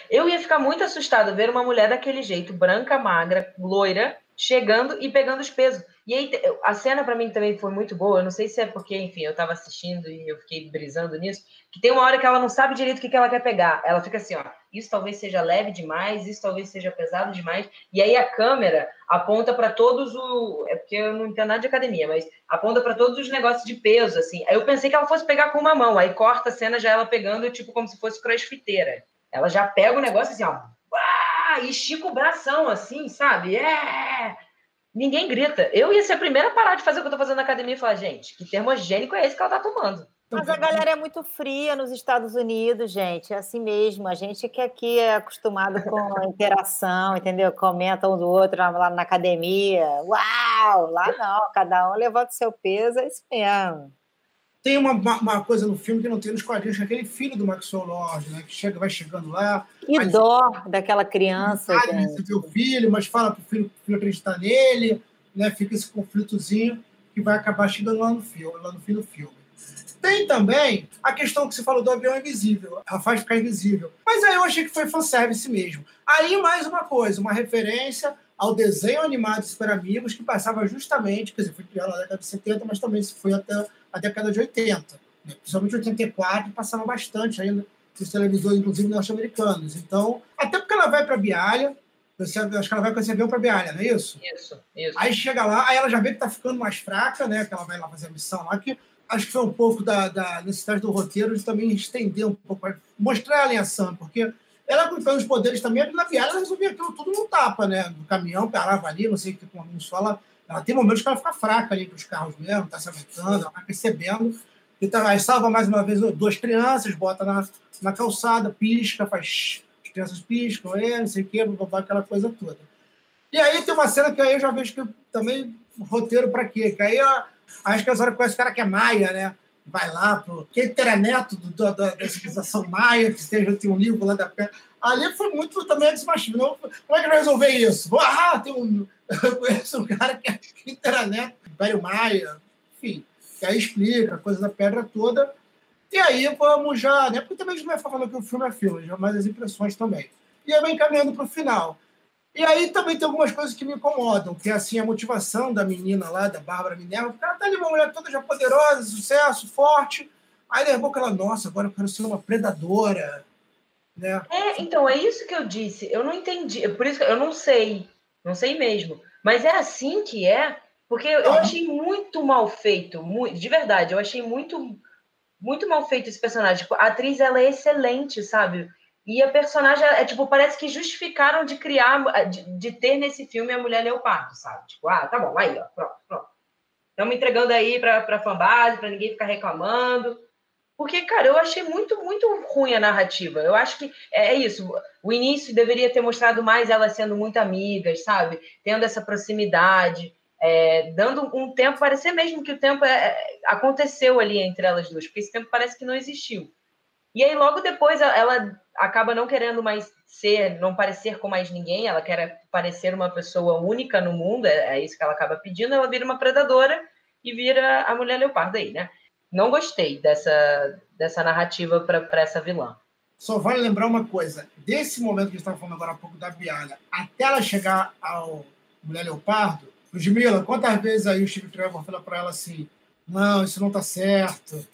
eu ia ficar muito assustada ver uma mulher daquele jeito, branca, magra, loira, chegando e pegando os pesos. E aí, a cena para mim também foi muito boa. Eu não sei se é porque, enfim, eu estava assistindo e eu fiquei brisando nisso. Que tem uma hora que ela não sabe direito o que, que ela quer pegar. Ela fica assim, ó. Isso talvez seja leve demais, isso talvez seja pesado demais. E aí a câmera aponta para todos o. É porque eu não entendo nada de academia, mas aponta para todos os negócios de peso, assim. Aí eu pensei que ela fosse pegar com uma mão. Aí corta a cena já ela pegando, tipo, como se fosse crossfiteira. Ela já pega o negócio assim, ó. e estica o bração, assim, sabe? É ninguém grita. Eu ia ser a primeira a parar de fazer o que eu tô fazendo na academia e falar, gente, que termogênico é esse que ela tá tomando? Mas a galera é muito fria nos Estados Unidos, gente. É assim mesmo. A gente que aqui é acostumado com interação, entendeu? Comenta um do outro lá na academia. Uau! Lá não, cada um levanta o seu peso, é isso mesmo. Tem uma, uma, coisa no filme que não tem nos quadrinhos, que é aquele filho do Maxwell Lord, né? Que chega, vai chegando lá. Que mas, dó daquela criança. Você vê o filho, mas fala para o filho, filho acreditar nele, né? Fica esse conflitozinho que vai acabar chegando lá no filme, lá no fim do filme. Tem também a questão que você falou do avião invisível. Ela faz ficar invisível. Mas aí eu achei que foi fanservice mesmo. Aí, mais uma coisa, uma referência ao desenho animado de Super Amigos, que passava justamente, quer dizer, foi criado na década de 70, mas também foi até a década de 80. Né? Principalmente 84, passava bastante ainda nos televisores, inclusive norte-americanos. Então, até porque ela vai para a Bialha, você, acho que ela vai com esse para a Bialha, não é isso? Isso, isso. Aí chega lá, aí ela já vê que está ficando mais fraca, né? Que ela vai lá fazer a missão lá, que acho que foi um pouco da, da necessidade do roteiro de também estender um pouco, mostrar ela em ação, porque ela, com os poderes também, na Bialha, ela resolvia aquilo tudo no tapa, né? Do caminhão, parava ali, não sei o que, como a fala, ela tem momentos que ela fica fraca ali com os carros mesmo, está se aguentando, ela vai percebendo. Então, aí salva mais uma vez duas crianças, bota na, na calçada, pisca, faz. As crianças piscam, é, não sei o quê, aquela coisa toda. E aí tem uma cena que aí eu já vejo que também roteiro para quê? Que aí eu, acho que a senhora conhece o cara que é Maia, né? Vai lá pro. Quem era neto do, do, da, civilização Maia, que esteja, tem um livro lá da pé. Ali foi muito também desmachismo. Como é que vai resolver isso? Ah, tem um. Eu conheço um cara que, é, que era neto, Império Maia, enfim, que aí explica a coisa da pedra toda. E aí vamos já, né? Porque também a gente não vai falando que o filme é filme, já mais as impressões também. E aí vai encaminhando para o final. E aí também tem algumas coisas que me incomodam, que é assim, a motivação da menina lá, da Bárbara Minerva, ela tá ali uma mulher toda já poderosa, sucesso, forte. Aí de repente ela, nossa, agora eu quero ser uma predadora. Né? É, então, é isso que eu disse. Eu não entendi. Por isso que eu não sei. Não sei mesmo. Mas é assim que é, porque eu achei muito mal feito, muito, de verdade, eu achei muito muito mal feito esse personagem. Tipo, a atriz ela é excelente, sabe? E a personagem é tipo, parece que justificaram de criar, de, de ter nesse filme a mulher leopardo, sabe? Tipo, ah, tá bom, aí, ó, pronto, pronto. Estamos entregando aí para pra fanbase, para ninguém ficar reclamando. Porque, cara, eu achei muito, muito ruim a narrativa. Eu acho que é, é isso. O início deveria ter mostrado mais elas sendo muito amigas, sabe? Tendo essa proximidade é, dando um tempo, parecer mesmo que o tempo é, é, aconteceu ali entre elas duas, porque esse tempo parece que não existiu. E aí, logo depois, ela acaba não querendo mais ser, não parecer com mais ninguém, ela quer parecer uma pessoa única no mundo, é, é isso que ela acaba pedindo, ela vira uma predadora e vira a mulher leopardo aí, né? Não gostei dessa, dessa narrativa para essa vilã. Só vale lembrar uma coisa: desse momento que a gente estava falando agora há pouco da Bialha, até ela chegar ao Mulher Leopardo, Ludmilla, quantas vezes aí o Steve Trevor fala para ela assim: não, isso não está certo,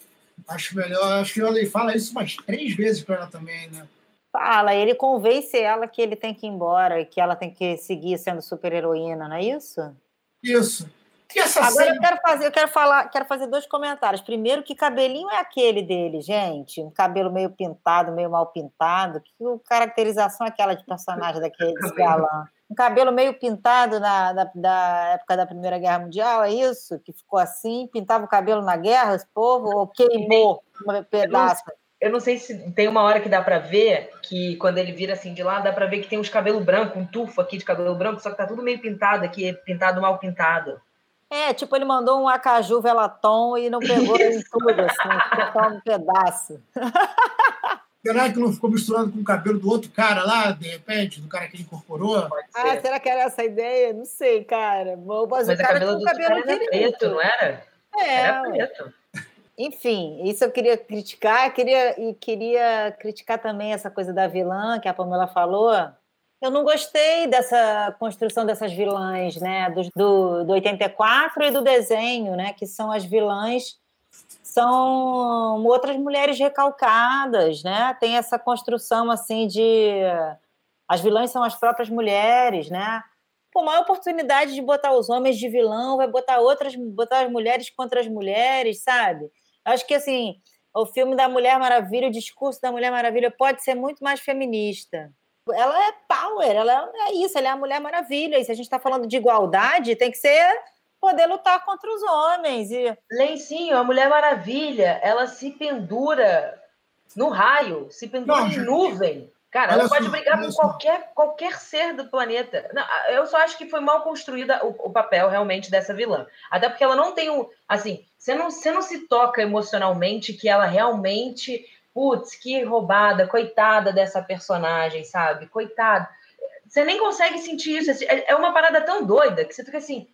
acho melhor. Acho que ele fala isso umas três vezes para ela também, né? Fala, ele convence ela que ele tem que ir embora, que ela tem que seguir sendo super heroína, não é isso? Isso. Agora cena... eu quero fazer, eu quero falar, quero fazer dois comentários. Primeiro, que cabelinho é aquele dele, gente? Um cabelo meio pintado, meio mal pintado. Que caracterização é aquela de personagem daquele galã? um cabelo meio pintado na, na, da época da Primeira Guerra Mundial, é isso? Que ficou assim, pintava o cabelo na guerra, esse povo, ou queimou um pedaço? Eu não, eu não sei se tem uma hora que dá para ver, que quando ele vira assim de lá, dá para ver que tem uns cabelos brancos, um tufo aqui de cabelo branco, só que tá tudo meio pintado aqui, pintado mal pintado. É, tipo, ele mandou um acaju velatom e não pegou em tudo, assim, ficou só um pedaço. Será que não ficou misturado com o cabelo do outro cara lá, de repente, do cara que ele incorporou? Ah, será que era essa a ideia? Não sei, cara. Mas, Mas o cabelo do cabelo cara era preto, não era? É. Era preto. Enfim, isso eu queria criticar, queria, e queria criticar também essa coisa da vilã que a Pamela falou. Eu não gostei dessa construção dessas vilãs, né? Do, do, do 84 e do desenho, né? Que são as vilãs são outras mulheres recalcadas, né? Tem essa construção assim de as vilãs são as próprias mulheres, né? Pô, maior oportunidade de botar os homens de vilão, vai botar outras, botar as mulheres contra as mulheres, sabe? Acho que assim, o filme da Mulher Maravilha, o discurso da Mulher Maravilha pode ser muito mais feminista. Ela é power, ela é isso, ela é a Mulher Maravilha. E se a gente está falando de igualdade, tem que ser poder lutar contra os homens. E... Lencinho, a Mulher Maravilha, ela se pendura no raio, se pendura Não, em nuvem. Cara, ela pode brigar com qualquer, qualquer ser do planeta. Não, eu só acho que foi mal construída o, o, papel realmente dessa vilã. Até porque ela não tem o. Assim, você não, você não se toca emocionalmente que ela realmente. Putz, que roubada, coitada dessa personagem, sabe? Coitada. Você nem consegue sentir isso. É, é uma parada tão doida que você fica assim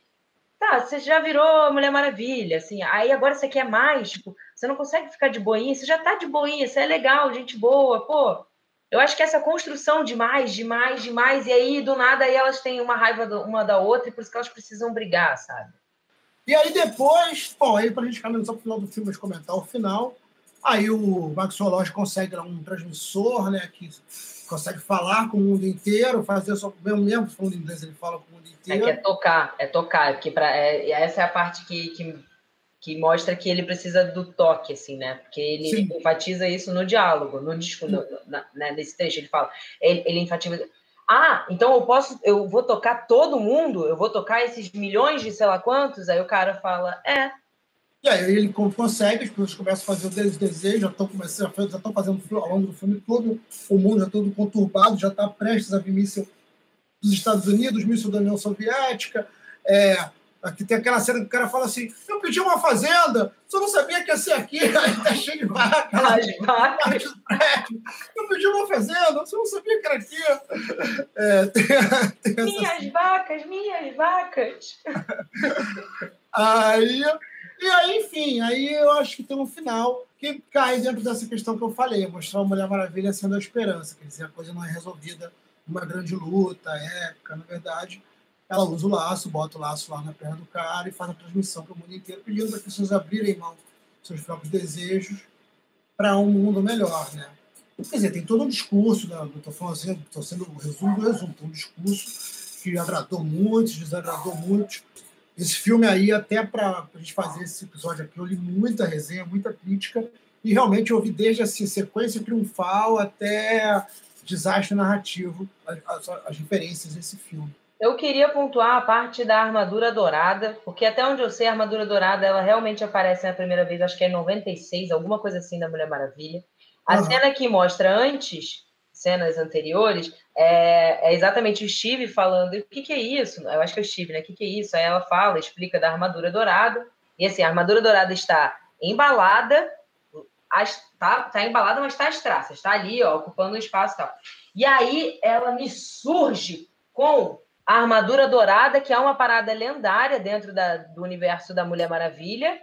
tá, você já virou Mulher Maravilha, assim, aí agora você quer mais, tipo, você não consegue ficar de boinha, você já tá de boinha, você é legal, gente boa, pô. Eu acho que essa construção de mais, de mais, de mais, e aí do nada aí elas têm uma raiva uma da outra e por isso que elas precisam brigar, sabe? E aí depois, bom, aí pra gente caminhar só pro final do filme, mas comentar o final, aí o Max Lodge consegue um transmissor, né, que consegue falar com o mundo inteiro, fazer só mesmo, mesmo falando inglês, ele fala com o mundo inteiro. É que é tocar, é tocar, porque pra, é, essa é a parte que, que, que, mostra que ele precisa do toque, assim, né? Porque ele Sim. enfatiza isso no diálogo, no disco, no, na, né, nesse texto, ele fala, ele, ele enfatiza. Ah, então eu posso, eu vou tocar todo mundo, eu vou tocar esses milhões de sei lá quantos, aí o cara fala, é, e aí ele consegue, as pessoas começam a fazer o deles desejos, já estão começando, já estão fazendo ao longo do filme todo, o mundo já todo conturbado, já está prestes a vir míssil dos Estados Unidos, míssil da União Soviética. É, aqui tem aquela cena que o cara fala assim: eu pedi uma fazenda, só não sabia que ia ser aqui, aí tá cheio de vaca. As vacas. Eu pedi uma fazenda, você não sabia que era aqui. É, tem, tem minhas essa... vacas, minhas vacas. aí e aí, enfim, aí eu acho que tem um final que cai dentro dessa questão que eu falei, mostrar a Mulher Maravilha sendo a esperança, quer dizer, a coisa não é resolvida uma grande luta épica, na verdade, ela usa o laço, bota o laço lá na perna do cara e faz a transmissão para o mundo inteiro, pedindo para as pessoas abrirem mão seus próprios desejos para um mundo melhor, né? Quer dizer, tem todo um discurso, né? estou falando assim, estou sendo o resumo do resumo, tem um discurso que agradou muitos, desagradou muitos. Esse filme aí, até para a gente fazer esse episódio aqui, eu li muita resenha, muita crítica, e realmente eu ouvi desde assim, sequência triunfal até desastre narrativo, as, as, as referências desse filme. Eu queria pontuar a parte da armadura dourada, porque até onde eu sei, a armadura dourada ela realmente aparece na primeira vez, acho que é em 96, alguma coisa assim da Mulher Maravilha. A uhum. cena que mostra antes, cenas anteriores, é, é, exatamente o Steve falando: o que, que é isso? Eu acho que é o Steve, né? O que, que é isso? Aí ela fala, explica da armadura dourada. E assim, a armadura dourada está embalada, está tá embalada, mas está as traças, está ali, ó, ocupando o espaço e tal. E aí ela me surge com a armadura dourada, que é uma parada lendária dentro da, do universo da Mulher Maravilha.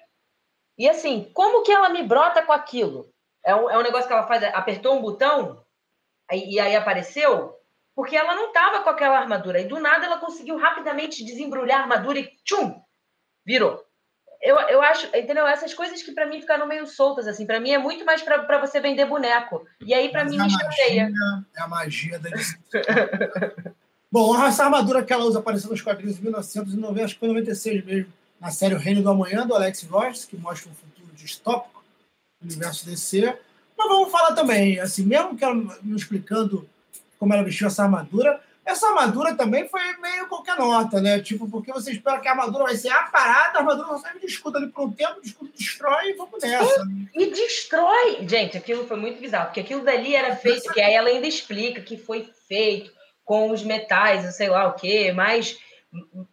E assim, como que ela me brota com aquilo? É um, é um negócio que ela faz, apertou um botão e, aí apareceu? Porque ela não estava com aquela armadura. E do nada ela conseguiu rapidamente desembrulhar a armadura e tchum! Virou. Eu, eu acho, entendeu? Essas coisas que para mim ficaram meio soltas, assim. Para mim é muito mais para você vender boneco. E aí para mim me chateia. É a magia da Bom, essa armadura que ela usa apareceu nos quadrinhos de 1990, acho que foi 96 mesmo, na série O Reino do Amanhã, do Alex Ross, que mostra um futuro distópico no universo DC. Mas vamos falar também, assim, mesmo que ela me explicando como ela vestiu essa armadura, essa armadura também foi meio qualquer nota, né? Tipo, porque você espera que a armadura vai ser a parada, a armadura não serve de escudo ali por um tempo, o escudo destrói e vamos nessa. E, destrói! Gente, aquilo foi muito bizarro, porque aquilo dali era feito, que aí ela ainda explica que foi feito com os metais, sei lá o quê, mais,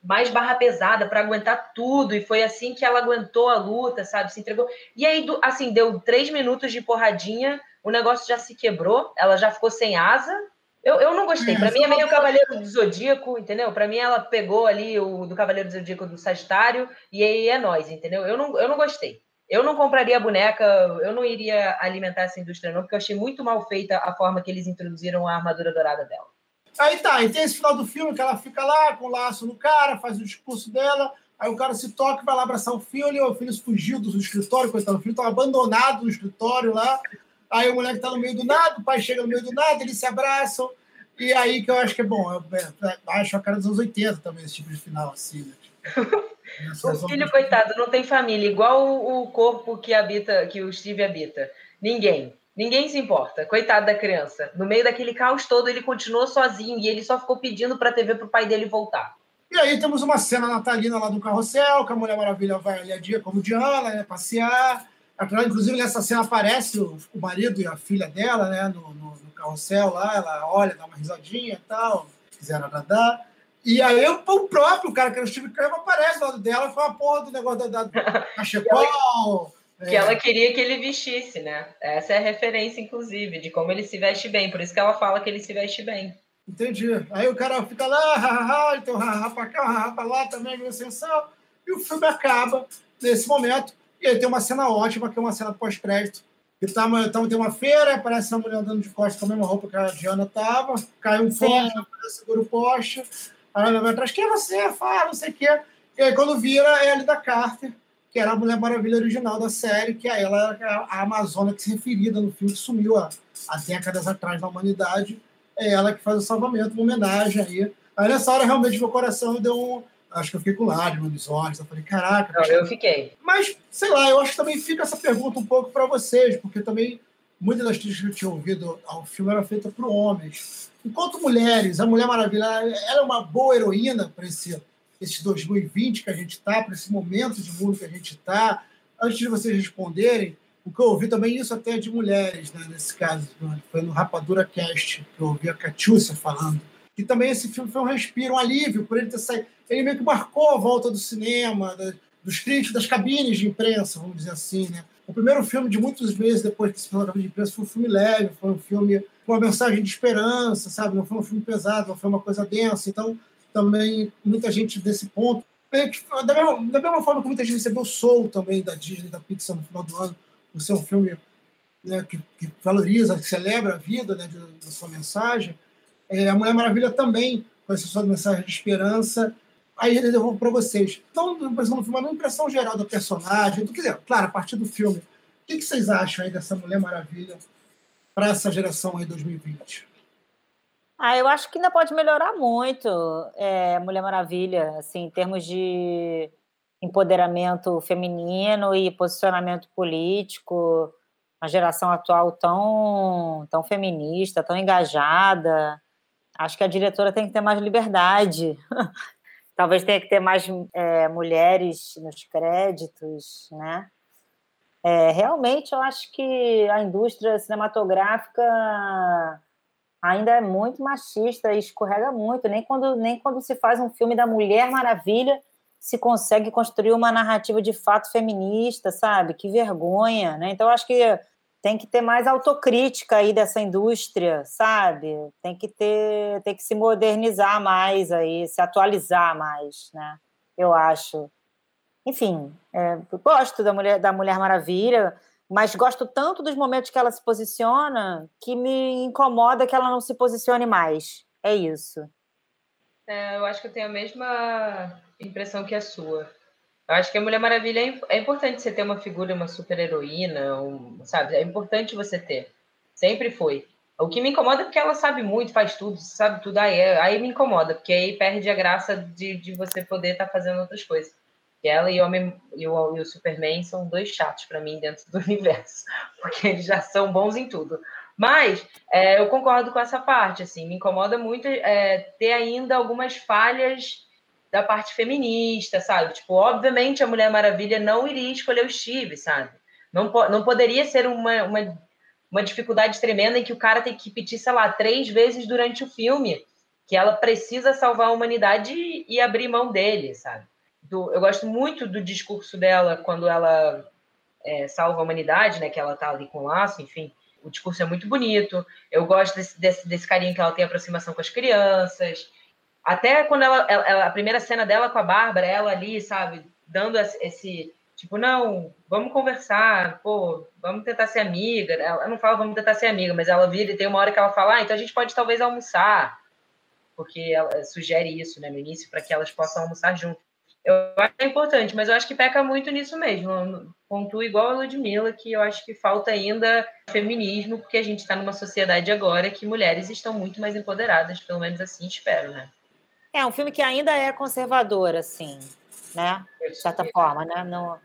mais barra pesada para aguentar tudo. E foi assim que ela aguentou a luta, sabe? Se entregou. E aí, assim, deu três minutos de porradinha, o negócio já se quebrou, ela já ficou sem asa. Eu, eu não gostei. Para mim é meio Cavaleiro do Zodíaco, entendeu? Para mim ela pegou ali o do Cavaleiro do Zodíaco do Sagitário e aí é nós, entendeu? Eu não, eu não gostei. Eu não compraria a boneca, eu não iria alimentar essa indústria, não, porque eu achei muito mal feita a forma que eles introduziram a armadura dourada dela. Aí tá, e tem esse final do filme que ela fica lá com o laço no cara, faz o discurso dela, aí o cara se toca vai lá abraçar o filho, o filho fugiu do escritório, coitado, o filho estava abandonado no escritório lá, aí o moleque tá no meio do nada, o pai chega no meio do nada, eles se abraçam, e aí que eu acho que é bom, eu, é, acho a cara dos anos 80 também, esse tipo de final, assim, né? O filho, coitado, não tem família, igual o corpo que habita, que o Steve habita. Ninguém. Ninguém se importa. Coitado da criança. No meio daquele caos todo, ele continuou sozinho e ele só ficou pedindo para a TV para o pai dele voltar. E aí temos uma cena natalina lá do carrossel, que a Mulher Maravilha vai ali a dia como Diana, né, passear. Inclusive, nessa cena aparece o, o marido e a filha dela, né, no, no, no, carrossel lá, ela olha, dá uma risadinha e tal, quiser agradar. E aí o próprio cara, que era o Steve Kerr, aparece do lado dela com a porra do negócio da, da cachecol, que ela é. queria que ele vestisse, né? Essa é a referência, inclusive, de como ele se veste bem. Por isso que ela fala que ele se veste bem. Entendi. Aí o cara fica lá, hahaha, então haha pra cá, haha pra lá também, sensacional. E o filme acaba nesse momento. E aí tem uma cena ótima, que é uma cena pós-crédito. E tá, então tem uma feira, aparece uma mulher andando de costas com a mesma roupa que a Diana tava, cai um poste, segura o poste, aí ela vai atrás, quem é você? Fala, não sei o quê. E aí quando vira, é ali da Carter, que era a Mulher Maravilha original da série, que é ela a Amazônia que se referida no filme, que sumiu há, há décadas atrás na humanidade. É ela que faz o salvamento, uma homenagem aí. Aí nessa hora, realmente, meu coração deu um. Acho que eu fiquei com lágrimas nos olhos. Eu falei, caraca. Não, eu fiquei. Mas, sei lá, eu acho que também fica essa pergunta um pouco para vocês, porque também muitas das críticas que eu tinha ouvido ao filme eram feitas por homens. Enquanto mulheres, a Mulher Maravilha ela é uma boa heroína para esse esse 2020 que a gente está, para esse momento de mundo que a gente está. Antes de vocês responderem, o que eu ouvi também, isso até de mulheres, né, nesse caso, foi no Rapadura Cast, que eu ouvi a Catiúcia falando. E também esse filme foi um respiro, um alívio, por ele ter saído. Ele meio que marcou a volta do cinema, da, dos críticos, das cabines de imprensa, vamos dizer assim. Né? O primeiro filme de muitos meses depois que se fez de imprensa foi um filme leve, foi um filme com uma mensagem de esperança, sabe? Não foi um filme pesado, não foi uma coisa densa. Então, também muita gente desse ponto. Da mesma, da mesma forma que muita gente recebeu Soul também da Disney, da Pixar no final do ano, por ser um filme né, que, que, valoriza, que celebra a vida né, da sua mensagem. É, a Mulher Maravilha também, com essa sua mensagem de esperança. Aí eu devolvo para vocês. Então, pensando filme, uma impressão geral do personagem, do que, claro, a partir do filme, o que, que vocês acham aí dessa Mulher Maravilha para essa geração aí 2020? Ah, eu acho que ainda pode melhorar muito é, Mulher Maravilha, assim, em termos de empoderamento feminino e posicionamento político, uma geração atual tão, tão feminista, tão engajada. Acho que a diretora tem que ter mais liberdade. Talvez tenha que ter mais é, mulheres nos créditos, né? É, realmente, eu acho que a indústria cinematográfica ainda é muito machista e escorrega muito. Nem quando, nem quando se faz um filme da Mulher Maravilha se consegue construir uma narrativa de fato feminista, sabe? Que vergonha, né? Então, acho que tem que ter mais autocrítica aí dessa indústria, sabe? Tem que ter, tem que se modernizar mais aí, se atualizar mais, né? Eu acho. Enfim, é, gosto da Mulher, da Mulher Maravilha, mas gosto tanto dos momentos que ela se posiciona que me incomoda que ela não se posicione mais. É isso. É, eu acho que eu tenho a mesma impressão que a sua. Eu acho que a Mulher Maravilha é, é importante você ter uma figura, uma super-heroína, um, sabe? É importante você ter. Sempre foi. O que me incomoda é porque ela sabe muito, faz tudo, sabe tudo. Aí, aí me incomoda, porque aí perde a graça de, de você poder estar tá fazendo outras coisas. Ela e o, Homem, e o, e o Superman são dois chatos para mim dentro do universo, porque eles já são bons em tudo. Mas é, eu concordo com essa parte, assim, me incomoda muito é, ter ainda algumas falhas da parte feminista, sabe? Tipo, obviamente a Mulher Maravilha não iria escolher o Steve, sabe? Não, não poderia ser uma, uma, uma dificuldade tremenda em que o cara tem que pedir, sei lá, três vezes durante o filme que ela precisa salvar a humanidade e, e abrir mão dele, sabe? Do, eu gosto muito do discurso dela quando ela é, salva a humanidade, né? Que ela tá ali com o laço, enfim o discurso é muito bonito. Eu gosto desse, desse, desse carinho que ela tem aproximação com as crianças. Até quando ela, ela, a primeira cena dela com a Bárbara, ela ali, sabe, dando esse tipo, não, vamos conversar, pô, vamos tentar ser amiga. Ela não fala vamos tentar ser amiga, mas ela vira e tem uma hora que ela fala, ah, então a gente pode talvez almoçar, porque ela sugere isso, né, no início, para que elas possam almoçar junto. Eu acho que é importante, mas eu acho que peca muito nisso mesmo. Pontuo igual a Ludmilla, que eu acho que falta ainda feminismo, porque a gente está numa sociedade agora que mulheres estão muito mais empoderadas, pelo menos assim espero, né? É um filme que ainda é conservador, assim, né? De certa forma, né? No,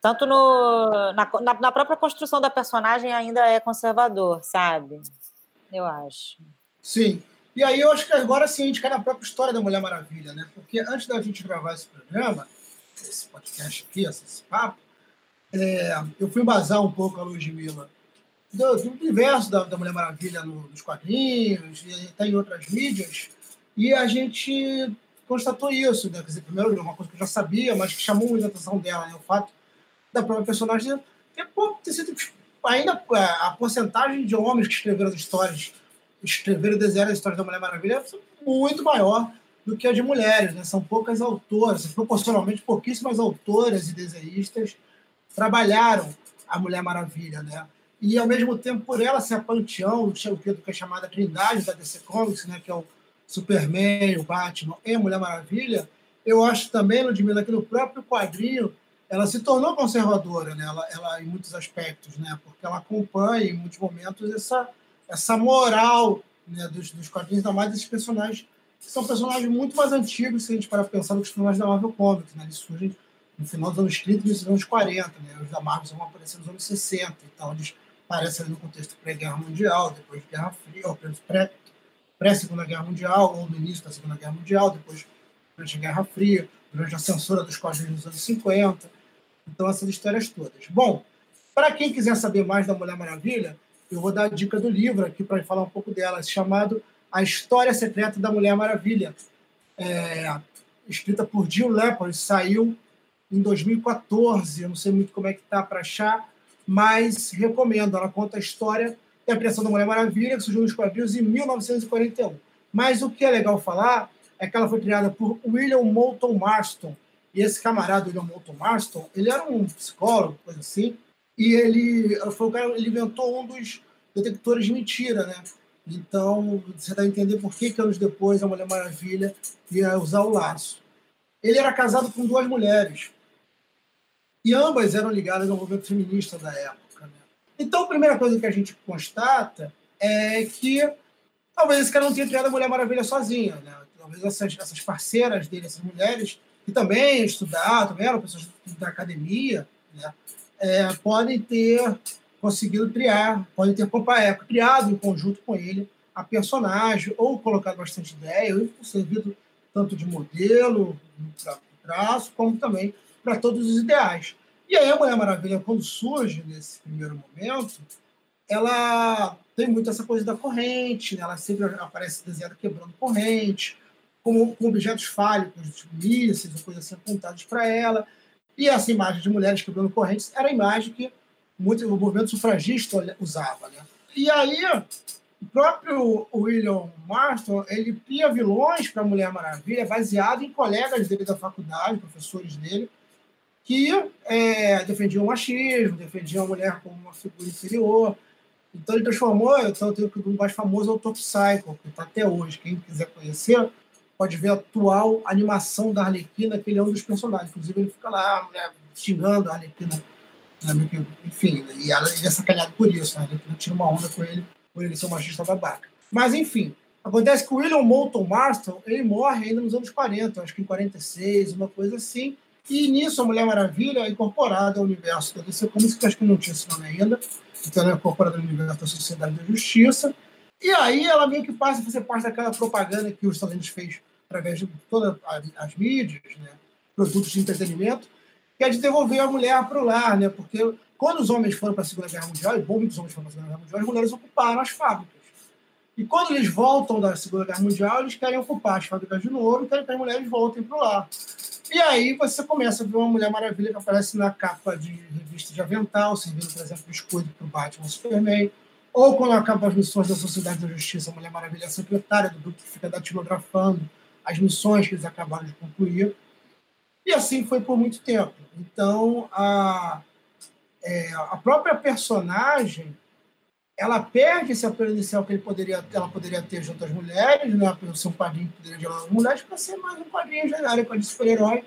tanto no, na, na própria construção da personagem ainda é conservador, sabe? Eu acho. Sim. E aí eu acho que agora sim a gente cai na própria história da Mulher Maravilha, né? Porque antes da gente gravar esse programa, esse podcast aqui, esse papo, é, eu fui embasar um pouco a Ludmilla do, do universo da, da, Mulher Maravilha no, nos quadrinhos e até em outras mídias, e a gente constatou isso, né? Quer dizer, primeiro, uma coisa que eu já sabia, mas que chamou muita atenção dela, né? o fato da própria personagem ter, ter sido ainda é, a porcentagem de homens que escreveram as histórias escrever e desenhar a história da Mulher Maravilha é muito maior do que a de mulheres. Né? São poucas autoras, proporcionalmente pouquíssimas autoras e desenhistas trabalharam a Mulher Maravilha. Né? E, ao mesmo tempo, por ela ser a panteão do que é chamada Trindade da DC Comics, né? que é o Superman, o Batman e a Mulher Maravilha, eu acho também, Ludmilla, que no próprio quadrinho ela se tornou conservadora, né? ela, ela em muitos aspectos, né? porque ela acompanha, em muitos momentos, essa essa moral né, dos, dos quadrinhos, ainda mais desses personagens, que são personagens muito mais antigos, se a gente parar para pensar nos personagens da Marvel Comics. Né? Eles surgem no final dos anos 30 e nos anos 40. Né? Os da Marvel vão aparecer nos anos 60. Então, eles aparecem no contexto pré-guerra mundial, depois Guerra Fria, ou pré-Segunda Guerra Mundial, ou no início da Segunda Guerra Mundial, depois durante a Guerra Fria, durante a censura dos quadrinhos nos anos 50. Então, essas histórias todas. Bom, para quem quiser saber mais da Mulher Maravilha, eu vou dar a dica do livro aqui para falar um pouco dela, chamado A História Secreta da Mulher Maravilha, é, escrita por Jill Lepore, saiu em 2014, eu não sei muito como é que tá para achar, mas recomendo. Ela conta a história da criação da Mulher Maravilha, que surgiu nos quadrinhos em 1941. Mas o que é legal falar é que ela foi criada por William Moulton Marston. E esse camarada, William Moulton Marston, ele era um psicólogo, coisa assim, e ele foi o cara, ele inventou um dos detectores de mentira, né? Então, você vai entender por que, que anos depois a Mulher Maravilha ia usar o laço. Ele era casado com duas mulheres. E ambas eram ligadas ao movimento feminista da época. Né? Então, a primeira coisa que a gente constata é que talvez esse cara não tenha criado a Mulher Maravilha sozinha. Né? Talvez essas, essas parceiras dele, essas mulheres, que também estudaram, também eram pessoas da academia, né? É, podem ter conseguido criar, podem ter é, criado em conjunto com ele a personagem, ou colocado bastante ideia, ou servido tanto de modelo, para traço, como também para todos os ideais. E aí a Mulher Maravilha, quando surge nesse primeiro momento, ela tem muito essa coisa da corrente, né? ela sempre aparece desenhada quebrando corrente, com, com objetos fálicos, tipo mísseis coisas assim apontados para ela. E essa imagem de mulheres quebrando correntes era a imagem que muito, o movimento sufragista usava. Né? E aí, o próprio William Marston, ele cria vilões para a Mulher Maravilha, baseado em colegas dele da faculdade, professores dele, que é, defendiam o machismo, defendiam a mulher como uma figura inferior. Então ele transformou, então tem o mais famoso é o Top Cycle, que está até hoje. Quem quiser conhecer, pode ver a atual animação da Arlequina, que ele é um dos personagens. Inclusive ele fica lá, né, xingando a Arlequina né, enfim, e ela, é sacaneado por isso, né? Ele tira uma onda com ele, por ele ser um machista babaca. Mas, enfim, acontece que o William Moulton Marston, ele morre ainda nos anos 40, acho que em 46, uma coisa assim, e nisso a Mulher Maravilha é incorporada ao universo da DC Comics, que acho que não tinha esse nome ainda, então ela é incorporada ao universo da Sociedade da Justiça, e aí ela meio que passa a fazer parte daquela propaganda que os Estados Unidos fez através de todas as mídias, né? produtos de entretenimento, que é de devolver a mulher para o lar, né? Porque quando os homens foram para a Segunda Guerra Mundial, e muitos homens foram para a Segunda Guerra Mundial, as mulheres ocuparam as fábricas. E quando eles voltam da Segunda Guerra Mundial, eles querem ocupar as fábricas de novo e querem que as mulheres voltem para o lar. E aí você começa a ver uma Mulher Maravilha que aparece na capa de revista de avental, servindo, por exemplo, biscoito para o Batman Superman. Ou quando acaba as missões da Sociedade da Justiça, a Mulher Maravilha é secretária do grupo que fica datilografando as missões que eles acabaram de concluir. E assim foi por muito tempo. Então, a, é, a própria personagem ela perde esse apelo inicial que ele poderia, ela poderia ter junto às mulheres, né, pelo seu quadrinho poderia gerar mulheres, para ser mais um quadrinho genérico de super-herói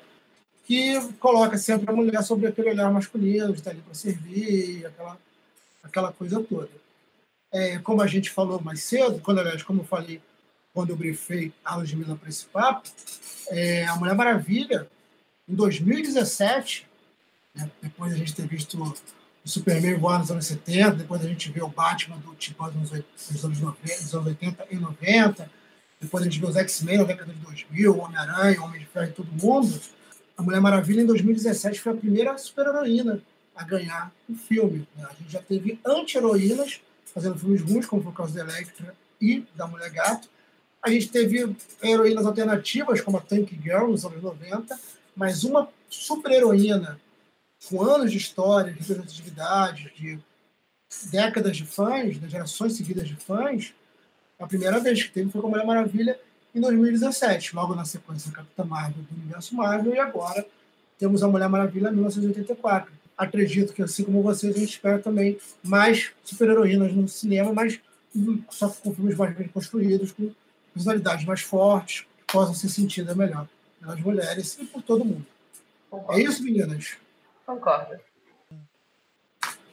que coloca sempre a mulher sobre aquele olhar masculino, estar ali para servir, aquela, aquela coisa toda. É, como a gente falou mais cedo, quando, aliás, como eu falei quando eu briefei a Ludmilla para esse papo, é, a Mulher Maravilha em 2017, né, depois a gente ter visto o Superman voar nos anos 70, depois a gente vê o Batman do tipo nos anos, 90, nos anos 80 e 90, depois a gente vê os X-Men na década de 2000, Homem-Aranha, Homem de Ferro e todo mundo, a Mulher Maravilha em 2017 foi a primeira super-heroína a ganhar o um filme. Né? A gente já teve anti-heroínas fazendo filmes ruins, como foi o caso da Electra e da Mulher Gato. A gente teve heroínas alternativas, como a Tank Girl, nos anos 90, mas uma super-heroína com anos de história, de representatividade, de décadas de fãs, de gerações seguidas de fãs, a primeira vez que teve foi com a Mulher Maravilha em 2017, logo na sequência da Capitã Marvel do universo Marvel, e agora temos a Mulher Maravilha em 1984. Acredito que, assim como vocês, a gente espera também mais super-heroínas no cinema, mas só com filmes mais bem construídos, com personalidades mais fortes, possam ser sentidas melhor pelas mulheres e por todo mundo. Concordo. É isso, meninas? Concordo.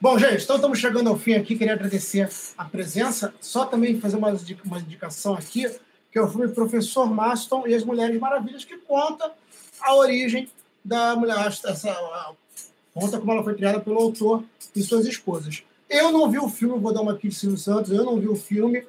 Bom, gente, então estamos chegando ao fim aqui. Queria agradecer a presença. Só também fazer uma, uma indicação aqui, que é o filme Professor Maston e as Mulheres Maravilhas, que conta a origem da mulher, essa, conta como ela foi criada pelo autor e suas esposas. Eu não vi o filme, vou dar uma aqui de Silvio Santos, eu não vi o filme.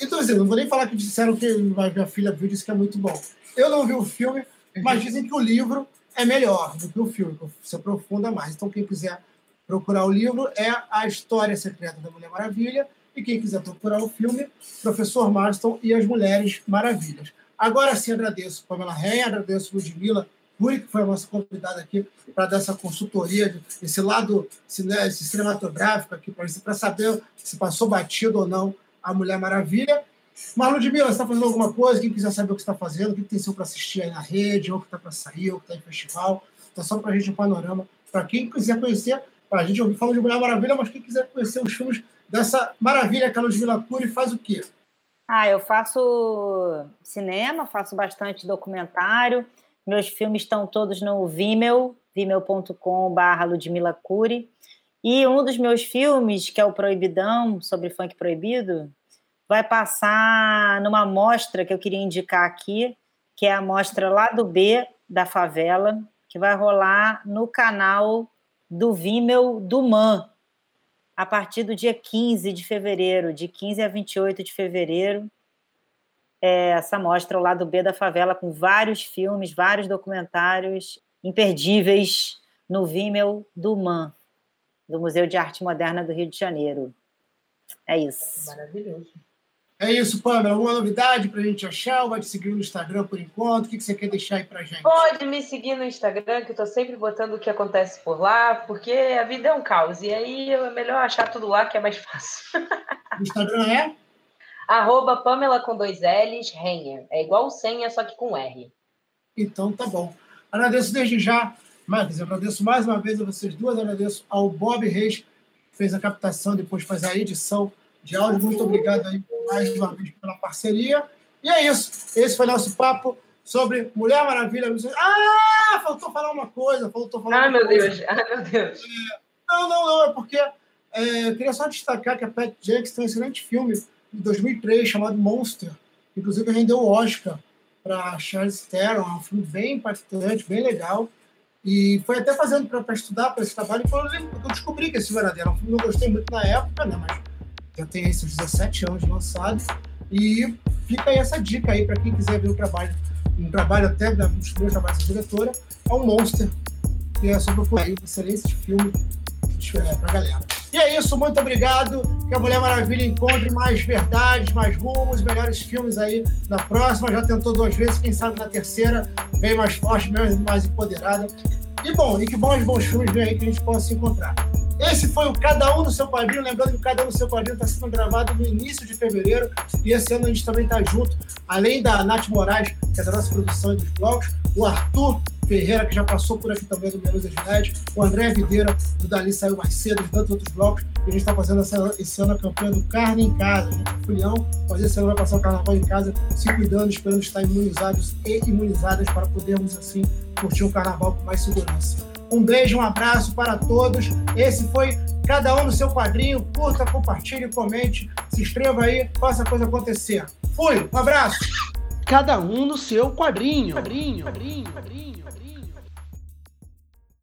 Então, assim, não vou nem falar que disseram que minha filha viu e disse que é muito bom. Eu não vi o filme, mas dizem que o livro é melhor do que o filme, se aprofunda mais. Então, quem quiser procurar o livro é A História Secreta da Mulher Maravilha, e quem quiser procurar o filme, Professor Marston e as Mulheres Maravilhas. Agora sim, agradeço Pamela Reia, agradeço Ludmilla Curi, que foi a nossa convidada aqui para dar essa consultoria, esse lado esse cinematográfico aqui, para saber se passou batido ou não a Mulher Maravilha. Mas, Ludmilla, você está fazendo alguma coisa? Quem quiser saber o que está fazendo, o que tem seu para assistir aí na rede, ou o que está para sair, ou o que está em festival, está só para a gente um panorama. Para quem quiser conhecer, a gente ouvir falando de Mulher Maravilha, mas quem quiser conhecer os filmes dessa maravilha que a Ludmilla Cury faz o quê? Ah, eu faço cinema, faço bastante documentário. Meus filmes estão todos no Vimeo, vimeo.com.br Ludmila Cury. E um dos meus filmes, que é o Proibidão, sobre funk proibido, vai passar numa mostra que eu queria indicar aqui, que é a mostra lá do B da favela, que vai rolar no canal do Vimeo do MAN, a partir do dia 15 de fevereiro, de 15 a 28 de fevereiro. É essa mostra, o lado B da favela, com vários filmes, vários documentários imperdíveis no Vimeo do MAN, do Museu de Arte Moderna do Rio de Janeiro. É isso. Maravilhoso. É isso, Pamela. Alguma novidade para a gente achar? Ou vai te seguir no Instagram por enquanto? O que você quer deixar aí para gente? Pode me seguir no Instagram, que eu estou sempre botando o que acontece por lá, porque a vida é um caos. E aí é melhor achar tudo lá, que é mais fácil. O Instagram é? Arroba Pamela com dois L's, Renner. É igual senha, só que com R. Então tá bom. Agradeço desde já, Marcos. Agradeço mais uma vez a vocês duas. Agradeço ao Bob Reis, que fez a captação, depois faz a edição de áudio. Muito obrigado aí mais uma vez pela parceria. E é isso. Esse foi nosso papo sobre Mulher Maravilha. Ah, faltou falar uma coisa. Faltou falar ah, meu coisa. Deus. Ah, meu Deus. É, não, não, não. É porque é, eu queria só destacar que a Pat Jenkins tem um excelente filme de 2003 chamado Monster. Inclusive rendeu o Oscar para Charles Theron. É um filme bem impactante, bem legal. E foi até fazendo para estudar para esse trabalho. E eu descobri que esse filme era. Um filme que eu gostei muito na época, né? Mas já tem esses 17 anos lançado. E fica aí essa dica aí para quem quiser ver o trabalho, um trabalho até dos meus trabalhos da diretora, é o Monster, que é procurar aí um excelente filme é, para galera. E é isso, muito obrigado. Que a Mulher Maravilha encontre mais verdades, mais rumos, melhores filmes aí na próxima. Já tentou duas vezes, quem sabe na terceira, bem mais forte, bem mais empoderada. E bom, e que bons, bons filmes vem aí que a gente possa se encontrar. Esse foi o Cada Um no Seu Quadrinho. Lembrando que o Cada Um no Seu Quadrinho está sendo gravado no início de fevereiro. E esse ano a gente também está junto, além da Nath Moraes, que é da nossa produção e dos blocos, o Arthur Ferreira, que já passou por aqui também do Menos Ednet, o André Videira, do Dali Saiu Mais Cedo, e tantos outros blocos. E a gente está fazendo essa, esse ano a campanha do Carne em Casa. A gente é folião, mas esse ano vai passar o carnaval em casa, se cuidando, esperando estar imunizados e imunizadas para podermos, assim, curtir um carnaval com mais segurança. Um beijo, um abraço para todos. Esse foi cada um no seu quadrinho. Curta, compartilhe, comente, se inscreva aí, faça a coisa acontecer. Fui, um abraço. Cada um no seu quadrinho. quadrinho, quadrinho, quadrinho, quadrinho.